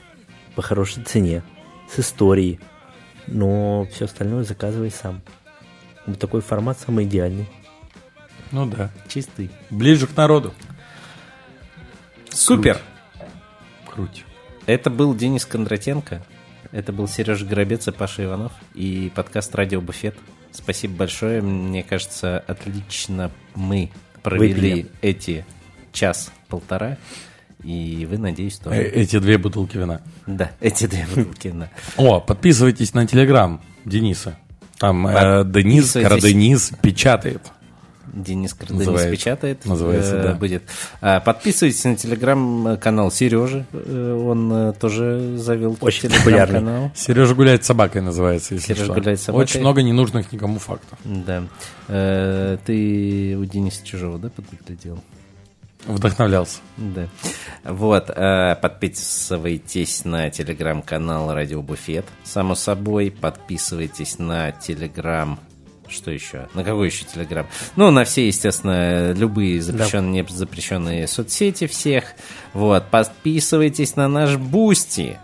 по хорошей цене, с историей, но все остальное заказывай сам. Вот такой формат самый идеальный. Ну да. Чистый. Ближе к народу. Супер. Круть. Это был Денис Кондратенко. Это был Сережа Горобец и Паша Иванов. И подкаст «Радио Буфет». Спасибо большое. Мне кажется, отлично мы провели Выпили. эти час-полтора. И вы, надеюсь, Э, тоже. Эти две бутылки вина. Да, эти две бутылки. да. О, подписывайтесь на телеграм Дениса. Там э, Денис. Караденис печатает. Денис Карданис Называется. печатает. Называется, э, да. Будет. А, Подписывайтесь на телеграм-канал Сережи. Э, Он э, тоже завел Очень телеграм-канал. Сережа гуляет с собакой называется, если Сережа что. гуляет с собакой. Очень много ненужных никому фактов. Да. Э, Ты у Дениса Чужого, да, подглядел? Вдохновлялся. Да. Вот, подписывайтесь на телеграм-канал Радио Буфет, само собой. Подписывайтесь на телеграм... Что еще? На какой еще телеграм? Ну, на все, естественно, любые запрещенные, не запрещенные соцсети всех. Вот, подписывайтесь на наш Boosty.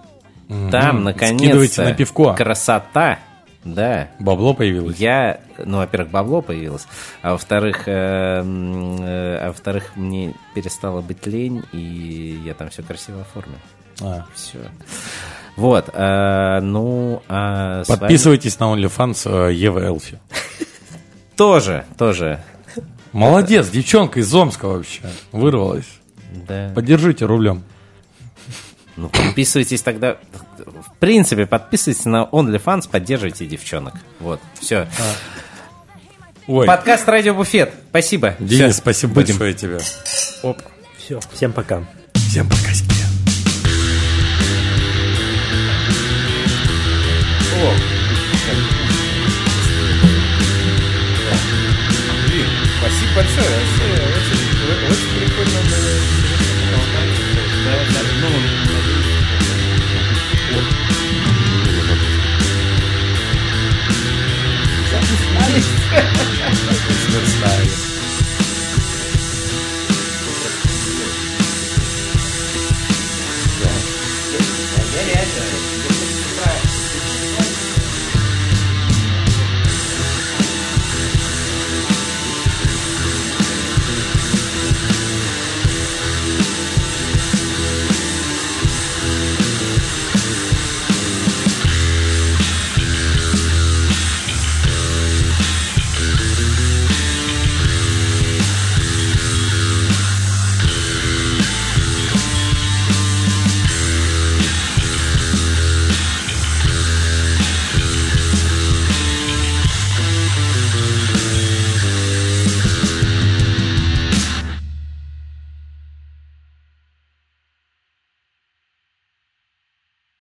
Там, наконец-то, на пивко. красота. Да, Бабло появилось. я, ну, во-первых, бабло появилось, а во-вторых, э, э, а во-вторых, мне перестало быть лень, и я там все красиво оформил. А. Все. Вот, э, ну, а с вами Подписывайтесь на OnlyFans э, Ева Элфи. тоже, тоже, Молодец, девчонка из Омска вообще. Вырвалась. да. Поддержите рублем. Ну, подписывайтесь тогда, в принципе, подписывайтесь на OnlyFans, поддерживайте девчонок. Вот, все. Ой, Подкаст Радио Буфет. Спасибо. Денис, Всё. спасибо Будем. большое тебе. Оп. Все, всем пока. Всем пока. Блин, спасибо большое. Вообще, очень, очень прикольно было. Да, да, ну, надеюсь.